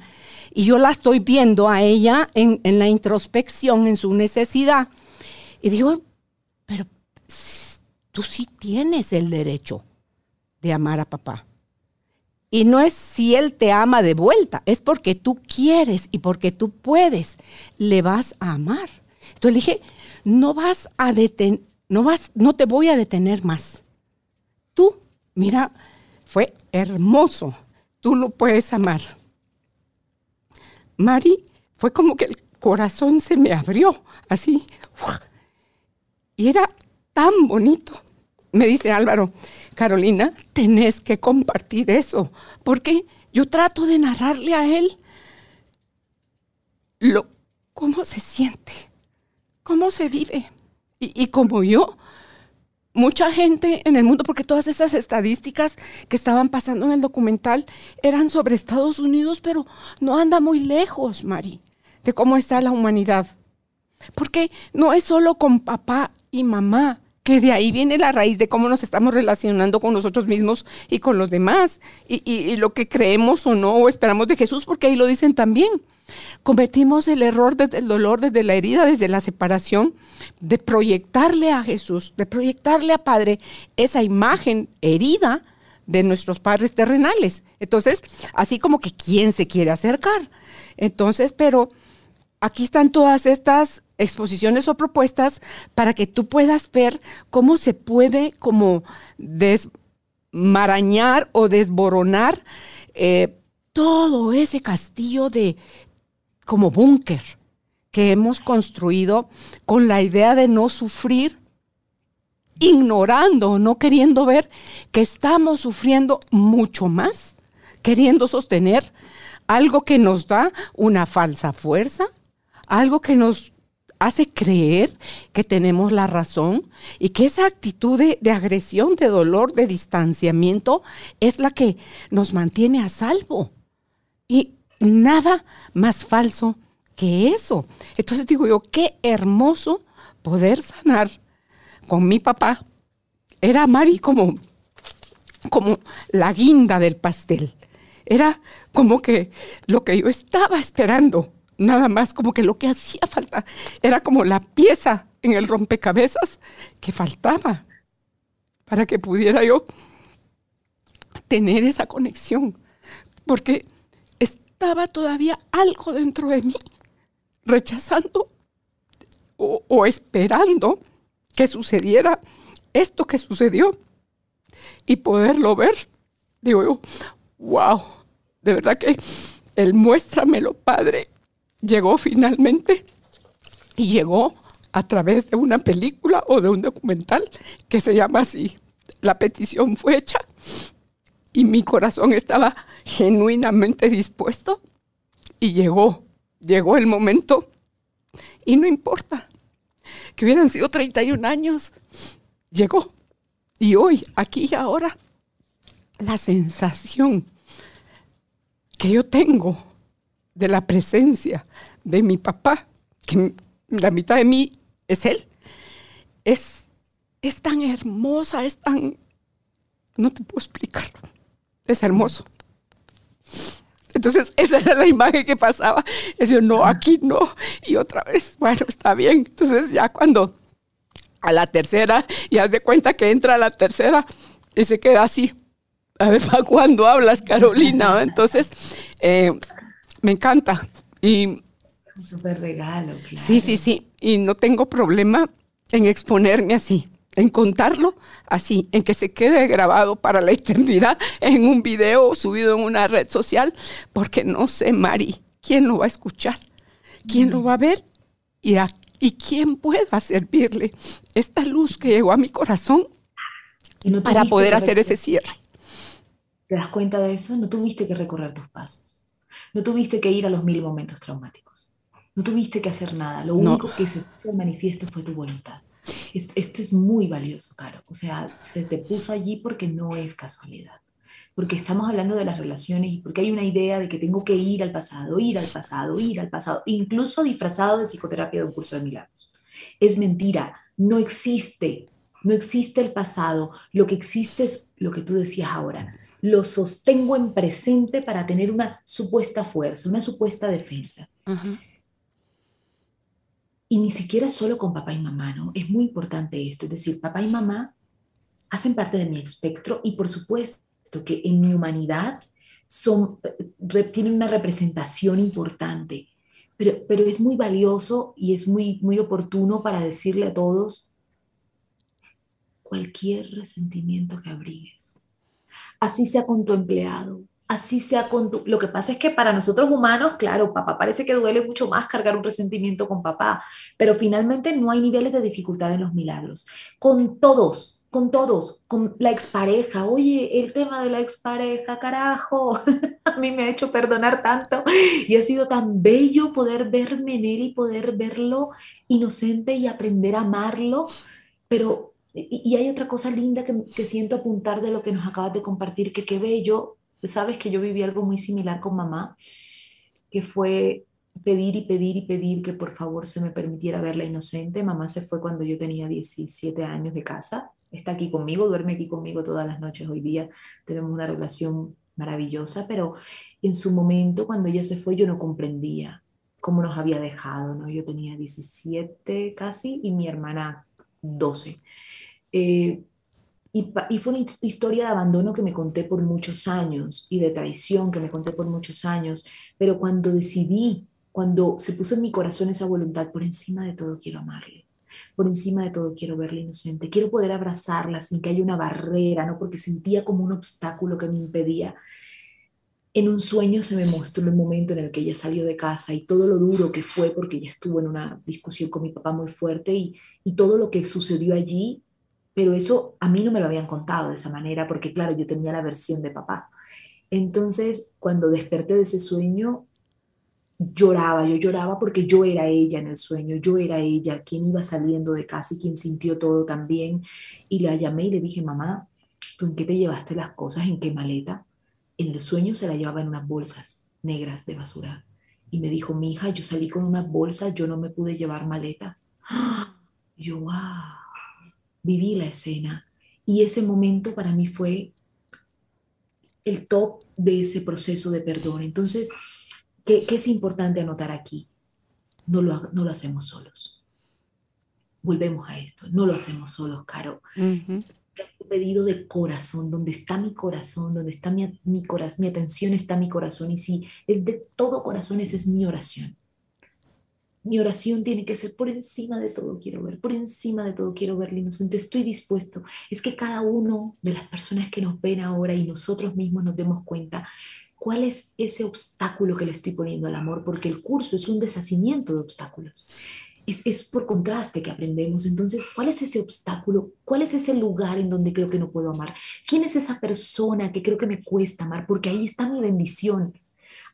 Speaker 2: y yo la estoy viendo a ella en, en la introspección, en su necesidad. Y digo, pero tú sí tienes el derecho de amar a papá. Y no es si Él te ama de vuelta, es porque tú quieres y porque tú puedes, le vas a amar. Entonces dije, no vas a detener, no vas, no te voy a detener más. Tú, mira, fue hermoso, tú lo puedes amar. Mari, fue como que el corazón se me abrió, así, y era tan bonito. Me dice Álvaro, Carolina, tenés que compartir eso, porque yo trato de narrarle a él lo, cómo se siente, cómo se vive. Y, como yo, mucha gente en el mundo, porque todas esas estadísticas que estaban pasando en el documental eran sobre Estados Unidos, pero no anda muy lejos, Mari, de cómo está la humanidad. Porque no es solo con papá y mamá, que de ahí viene la raíz de cómo nos estamos relacionando con nosotros mismos y con los demás, y, lo que creemos o no o esperamos de Jesús, porque ahí lo dicen también. Cometimos el error desde el dolor, desde la herida, desde la separación, de proyectarle a Jesús, de proyectarle a Padre esa imagen herida de nuestros padres terrenales. Entonces, así como que quién se quiere acercar. Entonces, pero aquí están todas estas exposiciones o propuestas para que tú puedas ver cómo se puede como desmarañar o desboronar eh, todo ese castillo de como búnker que hemos construido con la idea de no sufrir, ignorando, no queriendo ver que estamos sufriendo mucho más, queriendo sostener algo que nos da una falsa fuerza, algo que nos hace creer que tenemos la razón y que esa actitud de, agresión, de dolor, de distanciamiento es la que nos mantiene a salvo. Y nada más falso que eso. Entonces digo yo, qué hermoso poder sanar con mi papá. Era Mari como, como la guinda del pastel. Era como que lo que yo estaba esperando nada más como que lo que hacía falta era como la pieza en el rompecabezas que faltaba para que pudiera yo tener esa conexión, porque estaba todavía algo dentro de mí rechazando o, esperando que sucediera esto que sucedió y poderlo ver. Digo wow, de verdad que el muéstramelo, Padre, llegó finalmente y llegó a través de una película o de un documental que se llama así. La petición fue hecha y mi corazón estaba genuinamente dispuesto y llegó, llegó el momento y no importa que hubieran sido 31 años, llegó. Y hoy, aquí y ahora, la sensación que yo tengo de la presencia de mi papá, que la mitad de mí es él, es, es tan hermosa, es tan... No te puedo explicarlo. Es hermoso. Entonces, esa era la imagen que pasaba. Decía, no, aquí no. Y otra vez, bueno, está bien. Entonces, ya cuando a la tercera, y haz de cuenta que entra a la tercera y se queda así. A ver, ¿para cuándo hablas, Carolina? Entonces, eh, me encanta. Y,
Speaker 3: Un súper regalo, claro.
Speaker 2: Sí, sí, sí. Y no tengo problema en exponerme así, en contarlo así, en que se quede grabado para la eternidad en un video subido en una red social, porque no sé, Mari, quién lo va a escuchar, quién lo va a ver y, y quién pueda servirle esta luz que llegó a mi corazón para poder hacer ese cierre.
Speaker 3: ¿Te das cuenta de eso? No tuviste que recorrer tus pasos. No tuviste que ir a los mil momentos traumáticos. No tuviste que hacer nada, lo único que se puso en manifiesto fue tu voluntad. Esto es muy valioso, Caro. O sea, se te puso allí porque no es casualidad. Porque estamos hablando de las relaciones y porque hay una idea de que tengo que ir al pasado, ir al pasado, ir al pasado, incluso disfrazado de psicoterapia de un curso de milagros. Es mentira, no existe, no existe el pasado. Lo que existe es lo que tú decías ahora. Lo sostengo en presente para tener una supuesta fuerza, una supuesta defensa. Y ni siquiera solo con papá y mamá, ¿no? Es muy importante esto, es decir, papá y mamá hacen parte de mi espectro y por supuesto que en mi humanidad son, tienen una representación importante, pero, pero es muy valioso y es muy, muy oportuno para decirle a todos cualquier resentimiento que abrigues, así sea con tu empleado, así sea con tu... Lo que pasa es que para nosotros humanos, claro, papá parece que duele mucho más cargar un resentimiento con papá, pero finalmente no hay niveles de dificultad en los milagros. Con todos, con todos, con la expareja, oye, el tema de la expareja, carajo, a mí me ha hecho perdonar tanto y ha sido tan bello poder verme en él y poder verlo inocente y aprender a amarlo, pero... Y, hay otra cosa linda que, que siento apuntar de lo que nos acabas de compartir, que qué bello sabes que yo viví algo muy similar con mamá, que fue pedir y pedir y pedir que por favor se me permitiera verla inocente. Mamá se fue cuando yo tenía 17 años de casa, está aquí conmigo, duerme aquí conmigo todas las noches hoy día, tenemos una relación maravillosa, pero en su momento cuando ella se fue yo no comprendía cómo nos había dejado, ¿no? Yo tenía 17 casi y mi hermana 12. Eh, y, fue una historia de abandono que me conté por muchos años y de traición que me conté por muchos años, pero cuando decidí, cuando se puso en mi corazón esa voluntad, por encima de todo quiero amarle, por encima de todo quiero verla inocente, quiero poder abrazarla sin que haya una barrera, no porque sentía como un obstáculo que me impedía. En un sueño se me mostró el momento en el que ella salió de casa y todo lo duro que fue porque ella estuvo en una discusión con mi papá muy fuerte y, y todo lo que sucedió allí pero eso a mí no me lo habían contado de esa manera, porque claro, yo tenía la versión de papá. Entonces, cuando desperté de ese sueño, lloraba, yo lloraba porque yo era ella en el sueño, yo era ella, quien iba saliendo de casa y quien sintió todo también. Y la llamé y le dije, mamá, ¿tú en qué te llevaste las cosas? ¿En qué maleta? En el sueño se la llevaba en unas bolsas negras de basura. Y me dijo, mi hija, yo salí con unas bolsas, yo no me pude llevar maleta. yo, wow viví la escena y ese momento para mí fue el top de ese proceso de perdón. Entonces, ¿qué, es importante anotar aquí? No lo, no lo hacemos solos. Volvemos a esto, no lo hacemos solos, Caro. Un pedido de corazón, donde está mi corazón, donde está mi, mi, mi atención, está mi corazón. Y si es de todo corazón, esa es mi oración. Mi oración tiene que ser por encima de todo quiero ver, por encima de todo quiero verle inocente. Estoy dispuesto. Es que cada uno de las personas que nos ven ahora y nosotros mismos nos demos cuenta cuál es ese obstáculo que le estoy poniendo al amor, porque el curso es un deshacimiento de obstáculos. Es, es, por contraste que aprendemos. Entonces, ¿cuál es ese obstáculo? ¿Cuál es ese lugar en donde creo que no puedo amar? ¿Quién es esa persona que creo que me cuesta amar? Porque ahí está mi bendición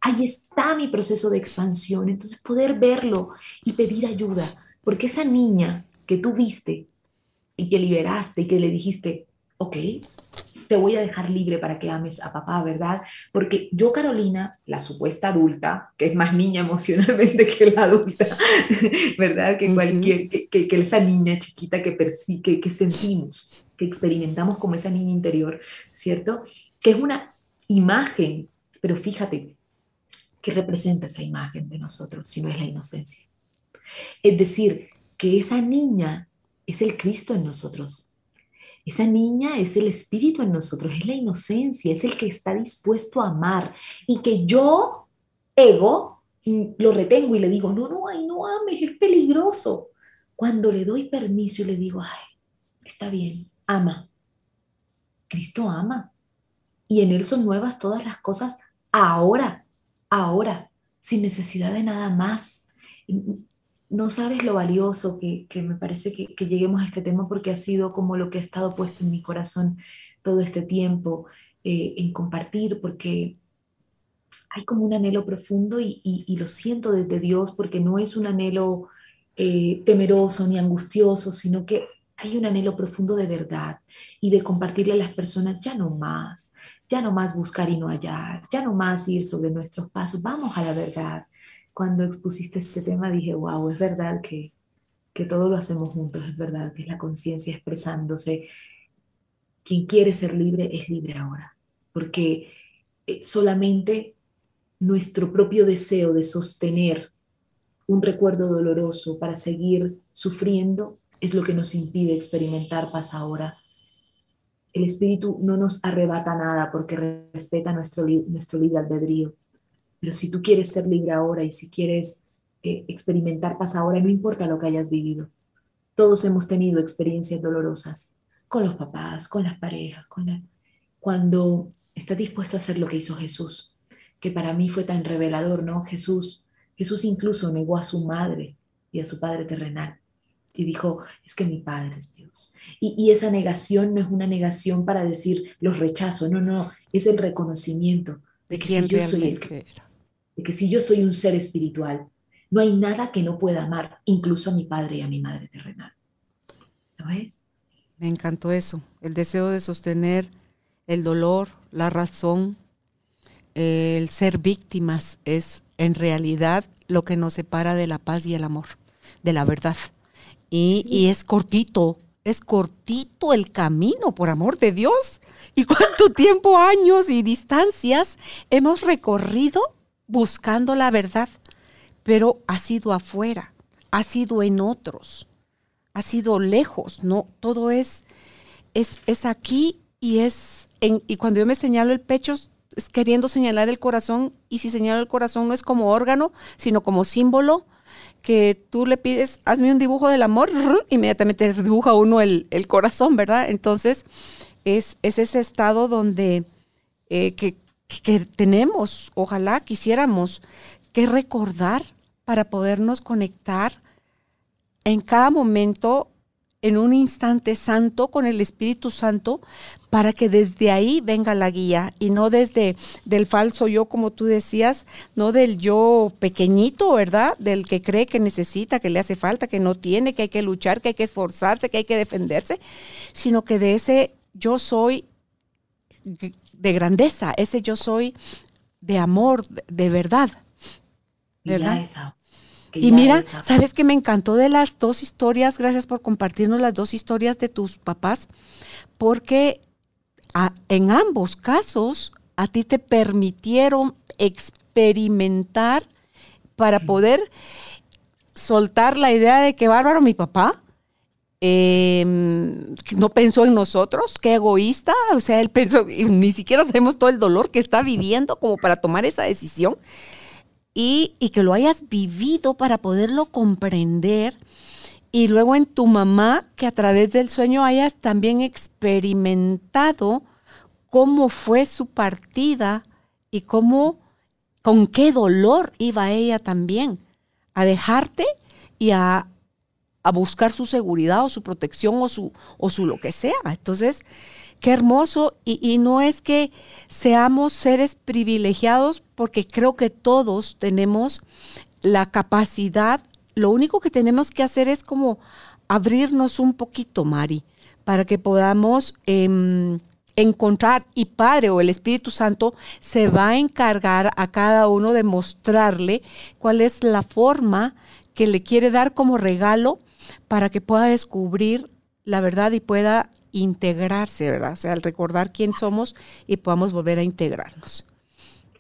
Speaker 3: ahí está mi proceso de expansión. Entonces poder verlo y pedir ayuda, porque esa niña que tú viste y que liberaste y que le dijiste, ok, te voy a dejar libre para que ames a papá, ¿verdad? Porque yo, Carolina, la supuesta adulta, que es más niña emocionalmente que la adulta, ¿verdad? Que cualquier, que, que, esa niña chiquita que, que, que sentimos, que experimentamos como esa niña interior, ¿cierto? Que es una imagen, pero fíjate, ¿Qué representa esa imagen de nosotros si no es la inocencia? Es decir, que esa niña es el Cristo en nosotros. Esa niña es el Espíritu en nosotros, es la inocencia, es el que está dispuesto a amar y que yo, ego, lo retengo y le digo, no, no, ay, no ames, es peligroso. Cuando le doy permiso y le digo, ay, está bien, ama. Cristo ama. Y en Él son nuevas todas las cosas ahora ahora, sin necesidad de nada más. No sabes lo valioso que, me parece que, lleguemos a este tema porque ha sido como lo que ha estado puesto en mi corazón todo este tiempo eh, en compartir, porque hay como un anhelo profundo y, lo siento desde Dios porque no es un anhelo eh, temeroso ni angustioso, sino que hay un anhelo profundo de verdad y de compartirle a las personas ya no más, ya no más buscar y no hallar, ya no más ir sobre nuestros pasos, vamos a la verdad. Cuando expusiste este tema dije, wow, es verdad que, que todo lo hacemos juntos, es verdad que es la conciencia expresándose. Quien quiere ser libre es libre ahora, porque eh, solamente nuestro propio deseo de sostener un recuerdo doloroso para seguir sufriendo es lo que nos impide experimentar paz ahora. El espíritu no nos arrebata nada porque respeta nuestro, nuestro libre albedrío. Pero si tú quieres ser libre ahora y si quieres eh, experimentar paz ahora, no importa lo que hayas vivido. Todos hemos tenido experiencias dolorosas con los papás, con las parejas, con cuando estás dispuesto a hacer lo que hizo Jesús, que para mí fue tan revelador, ¿no? Jesús, Jesús incluso negó a su madre y a su padre terrenal y dijo, es que mi Padre es Dios. Y, esa negación no es una negación para decir, los rechazo, no, no, es el reconocimiento de que, si yo soy el, de que si yo soy un ser espiritual, no hay nada que no pueda amar, incluso a mi Padre y a mi Madre terrenal. ¿Lo ves?
Speaker 2: Me encantó eso, el deseo de sostener el dolor, la razón, el ser víctimas es en realidad lo que nos separa de la paz y el amor, de la verdad. Y, es cortito, es cortito el camino, por amor de Dios. ¿Y cuánto tiempo, años y distancias hemos recorrido buscando la verdad? Pero ha sido afuera, ha sido en otros, ha sido lejos, ¿no? Todo es, es, es aquí y es, en, y cuando yo me señalo el pecho, es queriendo señalar el corazón, y si señalo el corazón no es como órgano, sino como símbolo, que tú le pides, hazme un dibujo del amor, inmediatamente dibuja uno el, corazón, ¿verdad? Entonces, es, ese estado donde eh, que, que tenemos, ojalá quisiéramos, que recordar para podernos conectar en cada momento en un instante santo con el Espíritu Santo para que desde ahí venga la guía y no desde del falso yo, como tú decías, no del yo pequeñito, ¿verdad? Del que cree que necesita, que le hace falta, que no tiene, que hay que luchar, que hay que esforzarse, que hay que defenderse, sino que de ese yo soy de grandeza, ese yo soy de amor, de verdad. ¿Verdad? Y mira, ¿sabes qué me encantó de las dos historias? Gracias por compartirnos las dos historias de tus papás, porque en ambos casos a ti te permitieron experimentar para poder soltar la idea de que bárbaro mi papá. Em, no pensó en nosotros, qué egoísta, o sea, él pensó, ni siquiera sabemos todo el dolor que está viviendo como para tomar esa decisión y, que lo hayas vivido para poderlo comprender. Y luego en tu mamá, que a través del sueño hayas también experimentado cómo fue su partida y cómo, con qué dolor iba ella también a dejarte y a, a buscar su seguridad o su protección o su, o su lo que sea. Entonces, Qué hermoso. Y, no es que seamos seres privilegiados, porque creo que todos tenemos la capacidad. Lo único que tenemos que hacer es como abrirnos un poquito, Mari, para que podamos em, encontrar y Padre o el Espíritu Santo se va a encargar a cada uno de mostrarle cuál es la forma que le quiere dar como regalo para que pueda descubrir la verdad y pueda integrarse, ¿verdad? O sea, al recordar quién somos y podamos volver a integrarnos.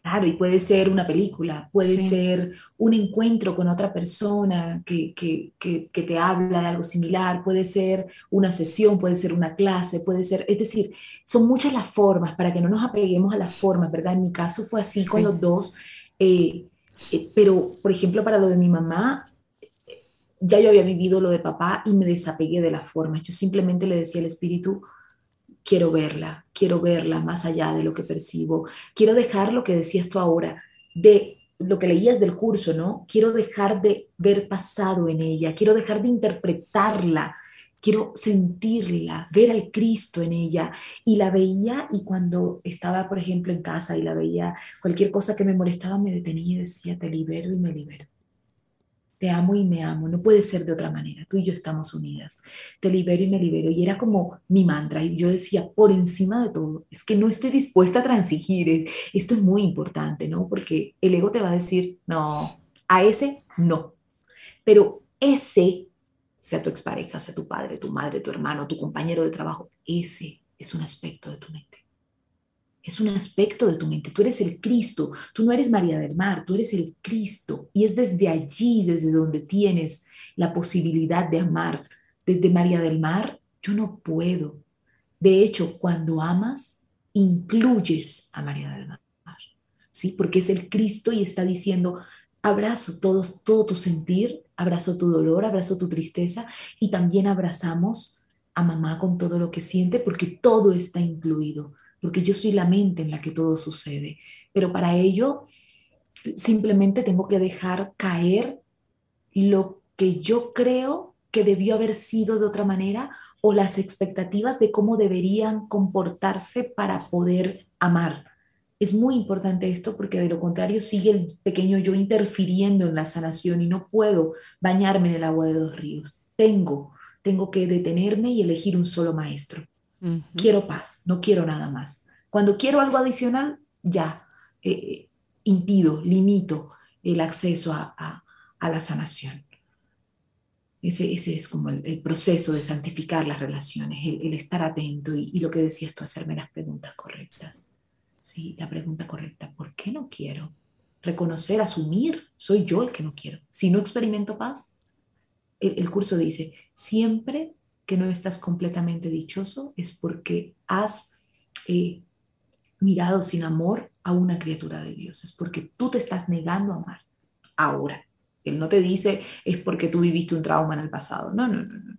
Speaker 3: Claro, y puede ser una película, puede ser un encuentro con otra persona que, que, que, te habla de algo similar, puede ser una sesión, puede ser una clase, puede ser, es decir, son muchas las formas para que no nos apeguemos a las formas, ¿verdad? En mi caso fue así con los dos, eh, eh, pero por ejemplo para lo de mi mamá, ya yo había vivido lo de papá y me desapegué de las formas. Yo simplemente le decía al espíritu, quiero verla, quiero verla más allá de lo que percibo. Quiero dejar lo que decías tú ahora, de lo que leías del curso, ¿no? Quiero dejar de ver pasado en ella, quiero dejar de interpretarla quiero sentirla, ver al Cristo en ella. Y la veía y cuando estaba, por ejemplo, en casa y la veía, cualquier cosa que me molestaba me detenía y decía, te libero y me libero. Te amo y me amo, no puede ser de otra manera, tú y yo estamos unidas. Te libero y me libero. Y era como mi mantra y yo decía, por encima de todo, es que no estoy dispuesta a transigir, esto es muy importante, ¿no? Porque el ego te va a decir, no, a ese no. Pero ese sea tu expareja, sea tu padre, tu madre, tu hermano, tu compañero de trabajo, ese es un aspecto de tu mente. Es un aspecto de tu mente. Tú eres el Cristo, tú no eres María del Mar, tú eres el Cristo. Y es desde allí, desde donde tienes la posibilidad de amar. Desde María del Mar, yo no puedo. De hecho, cuando amas, incluyes a María del Mar. ¿Sí? Porque es el Cristo y está diciendo, abrazo todo, todo tu sentir, abrazo tu dolor, abrazo tu tristeza y también abrazamos a mamá con todo lo que siente porque todo está incluido, porque yo soy la mente en la que todo sucede. Pero para ello simplemente tengo que dejar caer lo que yo creo que debió haber sido de otra manera o las expectativas de cómo deberían comportarse para poder amar. Es muy importante esto porque de lo contrario sigue el pequeño yo interfiriendo en la sanación y no puedo bañarme en el agua de dos ríos. Tengo, tengo que detenerme y elegir un solo maestro. Quiero paz, no quiero nada más. Cuando quiero algo adicional, ya eh, impido, limito el acceso a, la sanación. Ese, ese, es como el, proceso de santificar las relaciones, el, estar atento y, y, lo que decías tú, hacerme las preguntas correctas. Sí, la pregunta correcta, ¿por qué no quiero? Reconocer, asumir, soy yo el que no quiero. Si no experimento paz, el, curso dice, siempre que no estás completamente dichoso es porque has eh, mirado sin amor a una criatura de Dios, es porque tú te estás negando a amar ahora. Él no te dice es porque tú viviste un trauma en el pasado. No, no, no, no.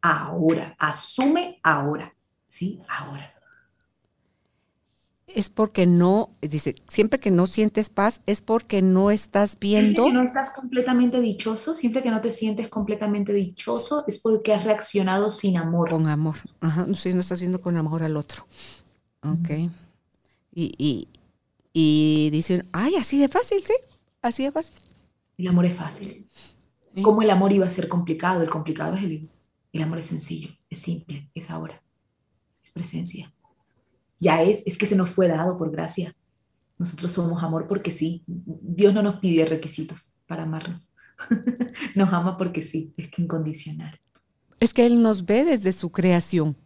Speaker 3: Ahora, asume ahora, ¿sí? Ahora
Speaker 2: es porque no, dice, siempre que no sientes paz es porque no estás viendo.
Speaker 3: Siempre que no estás completamente dichoso, siempre que no te sientes completamente dichoso, es porque has reaccionado sin amor.
Speaker 2: Con amor, ajá, no, no estás viendo con amor al otro. Ok. y, y, y dicen, ay, así de fácil, sí, así de fácil.
Speaker 3: El amor es fácil. ¿Cómo el amor iba a ser complicado? El complicado es el El amor es sencillo, es simple, es ahora, es presencia ya es, es que se nos fue dado por gracia. Nosotros somos amor porque sí. Dios no nos pide requisitos para amarnos. nos ama porque sí, es que incondicional.
Speaker 2: Es que Él nos ve desde su creación.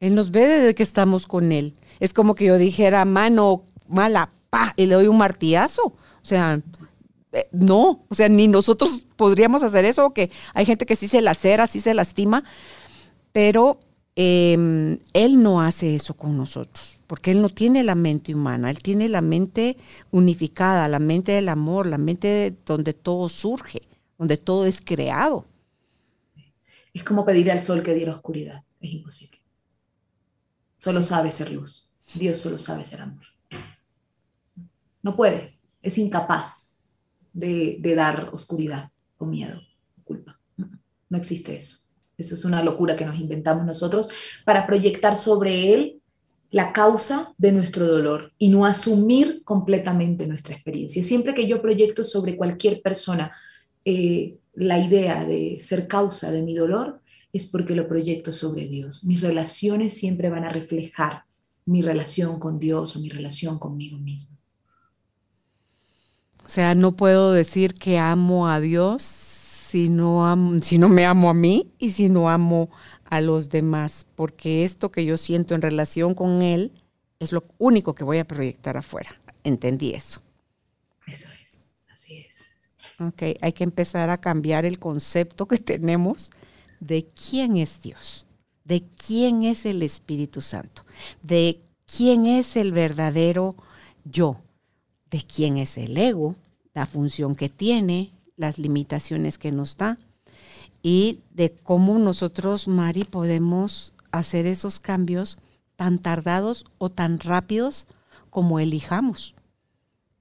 Speaker 2: Él nos ve desde que estamos con Él. Es como que yo dijera, mano mala, pa, y le doy un martillazo. O sea, eh, no, o sea, ni nosotros podríamos hacer eso, que hay gente que sí se lacera, sí se lastima, pero Em, él no hace eso con nosotros, porque Él no tiene la mente humana, Él tiene la mente unificada, la mente del amor, la mente donde todo surge, donde todo es creado.
Speaker 3: Es como pedir al sol que diera oscuridad, es imposible. Solo sabe ser luz, Dios solo sabe ser amor. No puede, es incapaz de, de dar oscuridad o miedo o culpa. No existe eso. Eso es una locura que nos inventamos nosotros para proyectar sobre él la causa de nuestro dolor y no asumir completamente nuestra experiencia. Siempre que yo proyecto sobre cualquier persona eh, la idea de ser causa de mi dolor, es porque lo proyecto sobre Dios. Mis relaciones siempre van a reflejar mi relación con Dios o mi relación conmigo mismo.
Speaker 2: O sea, no puedo decir que amo a Dios si no, si no me amo a mí y si no amo a los demás, porque esto que yo siento en relación con Él es lo único que voy a proyectar afuera. Entendí eso.
Speaker 3: Eso es, así es.
Speaker 2: Ok, hay que empezar a cambiar el concepto que tenemos de quién es Dios, de quién es el Espíritu Santo, de quién es el verdadero yo, de quién es el ego, la función que tiene, las limitaciones que nos da y de cómo nosotros, Mari, podemos hacer esos cambios tan tardados o tan rápidos como elijamos.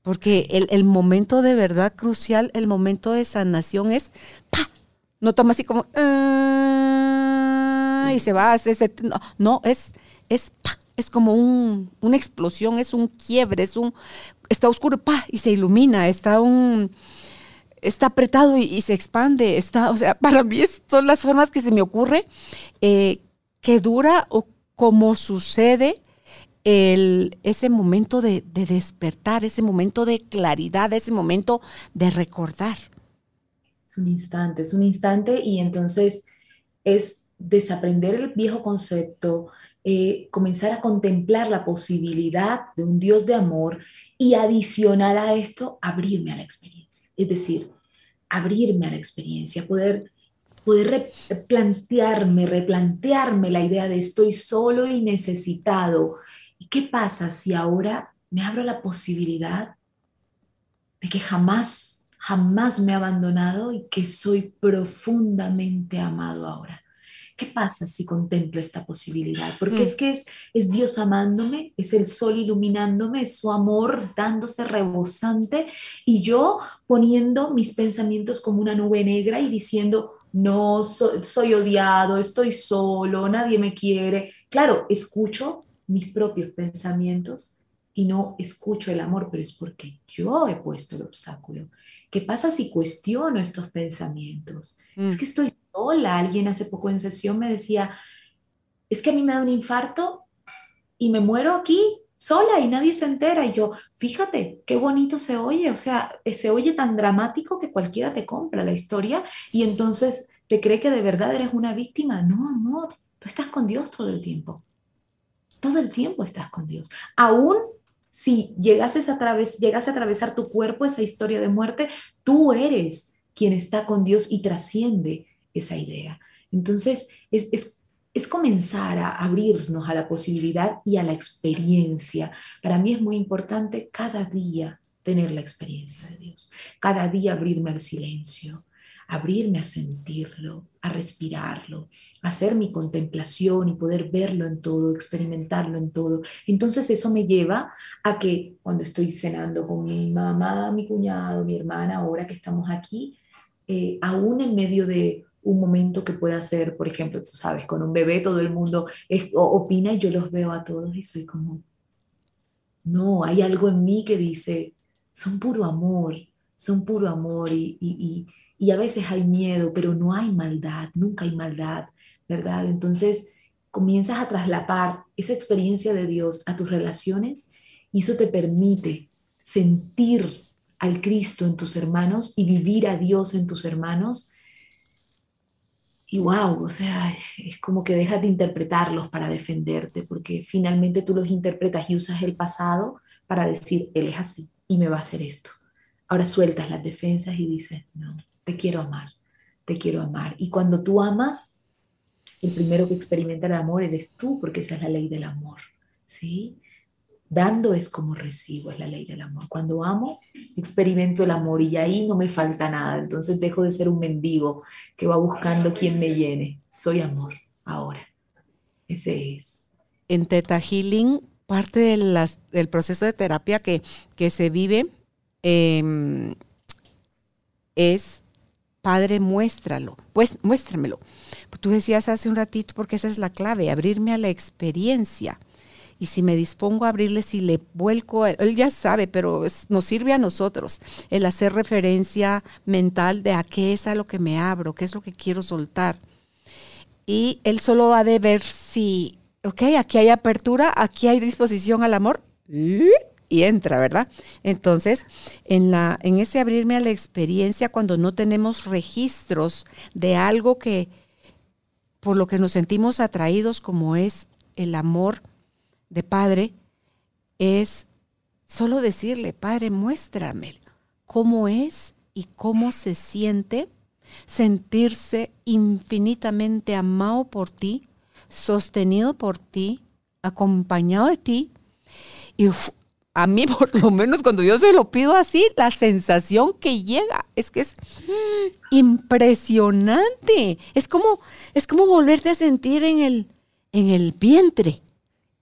Speaker 2: Porque el, momento de verdad crucial, el momento de sanación es, ¡pa! No toma así como, ah", y se va, no, es, es, es como un, una explosión, es un quiebre, es un, está oscuro, pa, y se ilumina, está un, está apretado y, se expande, está, o sea, para mí son las formas que se me ocurre eh, que dura o como sucede ese momento de, de, despertar, ese momento de claridad, ese momento de recordar.
Speaker 3: Es un instante, es un instante y entonces es desaprender el viejo concepto, eh, comenzar a contemplar la posibilidad de un Dios de amor y adicional a esto, abrirme a la experiencia. Es decir, abrirme a la experiencia, poder, poder replantearme, replantearme la idea de estoy solo y necesitado. ¿Y qué pasa si ahora me abro la posibilidad de que jamás, jamás me he abandonado y que soy profundamente amado ahora? ¿Qué pasa si contemplo esta posibilidad? Porque es mm. que es, es Dios amándome, es el sol iluminándome, es su amor dándose rebosante y yo poniendo mis pensamientos como una nube negra y diciendo, no, soy odiado, estoy solo, nadie me quiere. Claro, escucho mis propios pensamientos y no escucho el amor, pero es porque yo he puesto el obstáculo. ¿Qué pasa si cuestiono estos pensamientos? Es mm. que estoy sola. Alguien hace poco en sesión me decía, es que a mí me da un infarto y me muero aquí sola y nadie se entera. Y yo, fíjate, qué bonito se oye. O sea, se oye tan dramático que cualquiera te compra la historia y entonces te cree que de verdad eres una víctima. No, amor, tú estás con Dios todo el tiempo. Todo el tiempo estás con Dios. Aún si llegases a través, llegas a atravesar tu cuerpo esa historia de muerte, tú eres quien está con Dios y trasciende esa idea. Entonces, es, es, comenzar a abrirnos a la posibilidad y a la experiencia. Para mí es muy importante cada día tener la experiencia de Dios, cada día abrirme al silencio, abrirme a sentirlo, a respirarlo, a hacer mi contemplación y poder verlo en todo, experimentarlo en todo. Entonces eso me lleva a que cuando estoy cenando con mi mamá, mi cuñado, mi hermana, ahora que estamos aquí, eh, aún en medio de un momento que pueda ser, por ejemplo, tú sabes, con un bebé todo el mundo opina y yo los veo a todos y soy como, no, hay algo en mí que dice, son puro amor, son puro amor y, y, y, a veces hay miedo, pero no hay maldad, nunca hay maldad, ¿verdad? Entonces comienzas a traslapar esa experiencia de Dios a tus relaciones y eso te permite sentir al Cristo en tus hermanos y vivir a Dios en tus hermanos y wow, o sea, es como que dejas de interpretarlos para defenderte, porque finalmente tú los interpretas y usas el pasado para decir, él es así y me va a hacer esto. Ahora sueltas las defensas y dices, no, te quiero amar, te quiero amar. Y cuando tú amas, el primero que experimenta el amor eres tú, porque esa es la ley del amor, ¿sí? Dando es como recibo, es la ley del amor. Cuando amo, experimento el amor y ahí no me falta nada. Entonces dejo de ser un mendigo que va buscando quien me llene. Soy amor ahora. Ese es.
Speaker 2: En Teta Healing, parte del proceso de terapia que, que se vive em, es, Padre, muéstralo. Pues muéstramelo. Tú decías hace un ratito, porque esa es la clave, abrirme a la experiencia y si me dispongo a abrirle, si le vuelco, él ya sabe, pero nos sirve a nosotros el hacer referencia mental de a qué es a lo que me abro, qué es lo que quiero soltar. Y él solo ha de ver si, ok, aquí hay apertura, aquí hay disposición al amor, y entra, ¿verdad? Entonces, en, la, en ese abrirme a la experiencia, cuando no tenemos registros de algo que, por lo que nos sentimos atraídos, como es el amor, de padre es solo decirle, Padre, muéstrame cómo es y cómo se siente sentirse infinitamente amado por ti, sostenido por ti, acompañado de ti. Y a mí, por lo menos cuando yo se lo pido así, la sensación que llega es que es impresionante. Es como, es como volverte a sentir en el, en el vientre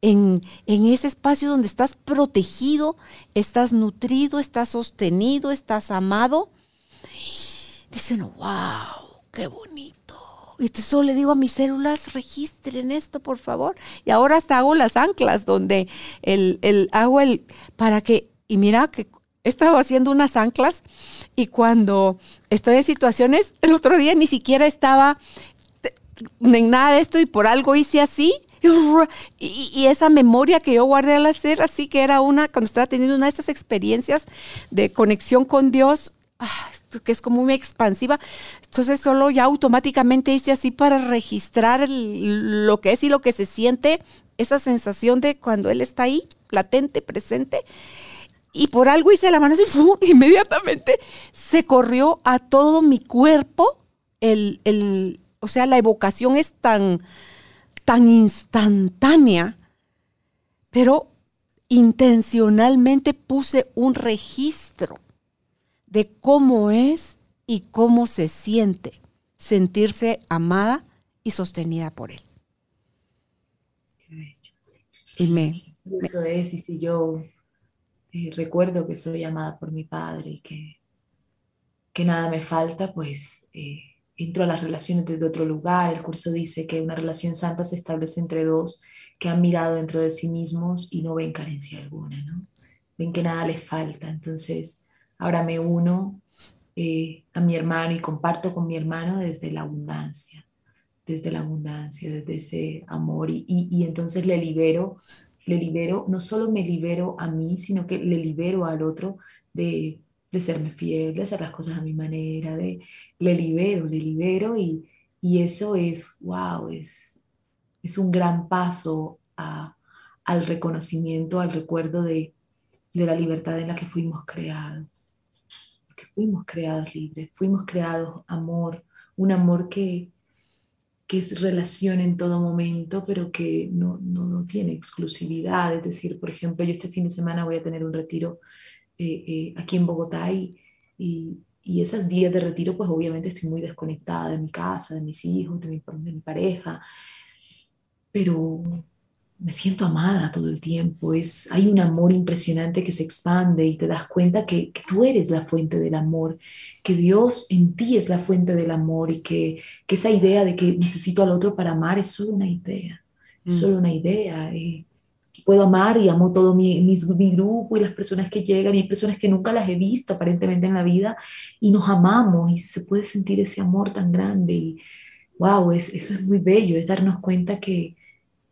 Speaker 2: en, ese espacio donde estás protegido, estás nutrido, estás sostenido, estás amado. Dice uno, wow, qué bonito, y entonces solo le digo a mis células, registren esto, por favor. Y ahora hasta hago las anclas donde el, el, hago el, para que, y mira que he estado haciendo unas anclas y cuando estoy en situaciones, el otro día ni siquiera estaba en nada de esto y por algo hice así. Y, esa memoria que yo guardé al hacer, así que era una, cuando estaba teniendo una de estas experiencias de conexión con Dios, ah, que es como muy expansiva. Entonces solo ya automáticamente hice así para registrar lo que es y lo que se siente, esa sensación de cuando Él está ahí, latente, presente. Y por algo hice la mano así, inmediatamente se corrió a todo mi cuerpo. El, el, o sea, la evocación es tan, tan instantánea, pero intencionalmente puse un registro de cómo es y cómo se siente sentirse amada y sostenida por él.
Speaker 3: Y me, Eso es, y si yo eh, recuerdo que soy amada por mi padre y que, que nada me falta, pues eh, entro a las relaciones desde otro lugar. El curso dice que una relación santa se establece entre dos que han mirado dentro de sí mismos y no ven carencia alguna, ¿no? Ven que nada les falta. Entonces, Ahora me uno eh, a mi hermano y comparto con mi hermano desde la abundancia, desde la abundancia, desde ese amor. Y, y, entonces le libero, le libero, no solo me libero a mí, sino que le libero al otro de, de serme fiel, de hacer las cosas a mi manera, de, le libero, le libero y, y eso es, wow, es, es un gran paso a, al reconocimiento, al recuerdo de, de la libertad en la que fuimos creados que fuimos creados libres, fuimos creados amor, un amor que, que es relación en todo momento, pero que no, no, tiene exclusividad. Es decir, por ejemplo, yo este fin de semana voy a tener un retiro eh, eh, aquí en Bogotá y, y, y, esos días de retiro, pues obviamente estoy muy desconectada de mi casa, de mis hijos, de mi, de mi pareja, pero me siento amada todo el tiempo, es, hay un amor impresionante que se expande y te das cuenta que, tú eres la fuente del amor, que Dios en ti es la fuente del amor y que, esa idea de que necesito al otro para amar es solo una idea, es mm. solo una idea. Eh, puedo amar y amo todo mi, mi, grupo y las personas que llegan y personas que nunca las he visto aparentemente en la vida y nos amamos y se puede sentir ese amor tan grande y wow, es, eso es muy bello, es darnos cuenta que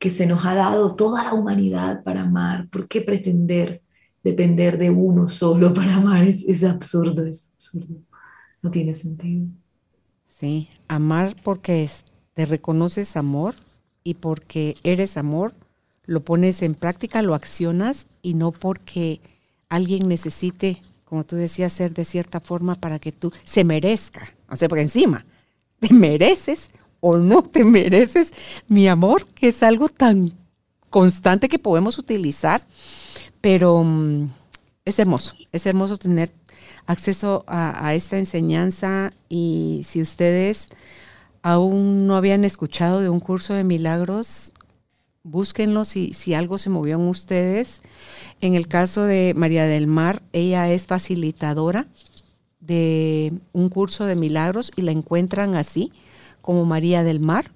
Speaker 3: que se nos ha dado toda la humanidad para amar. ¿Por qué pretender depender de uno solo para amar? Es, absurdo, es absurdo. No tiene sentido.
Speaker 2: Sí, amar porque te reconoces amor y porque eres amor, lo pones en práctica, lo accionas y no porque alguien necesite, como tú decías, ser de cierta forma para que tú se merezca. O sea, porque encima te mereces o no te mereces mi amor, que es algo tan constante que podemos utilizar, pero mm, es hermoso, es hermoso tener acceso a, esta enseñanza y si ustedes aún no habían escuchado de un curso de milagros, búsquenlo si, si algo se movió en ustedes. En el caso de María del Mar, ella es facilitadora de un curso de milagros y la encuentran así como María del Mar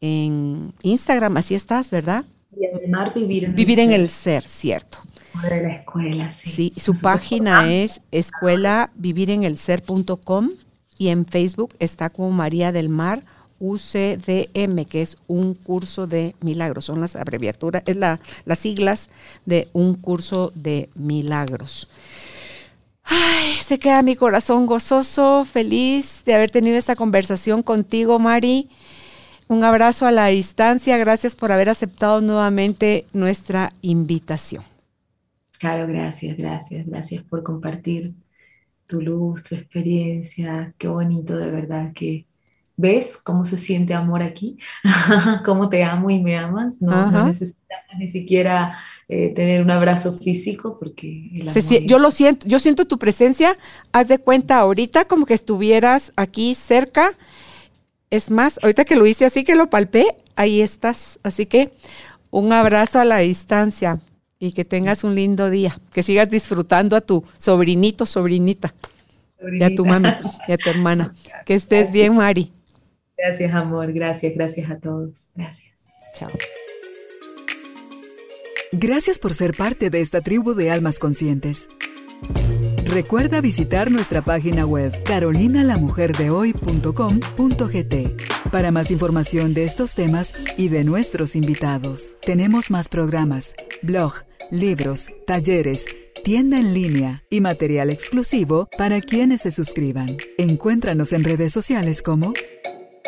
Speaker 2: en Instagram, así estás, ¿verdad?
Speaker 3: María del Mar, vivir en
Speaker 2: vivir el en ser. el ser, cierto.
Speaker 3: De la escuela, sí.
Speaker 2: Sí, su página es escuela vivir en el ser.com y en Facebook está como María del Mar UCDM, que es un curso de milagros. Son las abreviaturas, es la, las siglas de un curso de milagros. Ay, se queda mi corazón gozoso, feliz de haber tenido esta conversación contigo, Mari. Un abrazo a la distancia. Gracias por haber aceptado nuevamente nuestra invitación.
Speaker 3: Claro, gracias, gracias, gracias por compartir tu luz, tu experiencia. Qué bonito, de verdad, que ves cómo se siente amor aquí, cómo te amo y me amas. No, no necesitamos ni siquiera eh, tener un abrazo físico, porque
Speaker 2: yo lo siento, yo siento tu presencia, haz de cuenta ahorita como que estuvieras aquí cerca. Es más, ahorita que lo hice así, que lo palpé, ahí estás. Así que un abrazo a la distancia y que tengas un lindo día, que sigas disfrutando a tu sobrinito, sobrinita, y a tu mamá y a tu hermana. Que estés bien, Mari.
Speaker 3: Gracias, amor. Gracias, gracias a todos. Gracias.
Speaker 2: Chao.
Speaker 1: Gracias por ser parte de esta tribu de almas conscientes. Recuerda visitar nuestra página web carolinalamujerdehoy.com.gt para más información de estos temas y de nuestros invitados. Tenemos más programas, blog, libros, talleres, tienda en línea y material exclusivo para quienes se suscriban. Encuéntranos en redes sociales como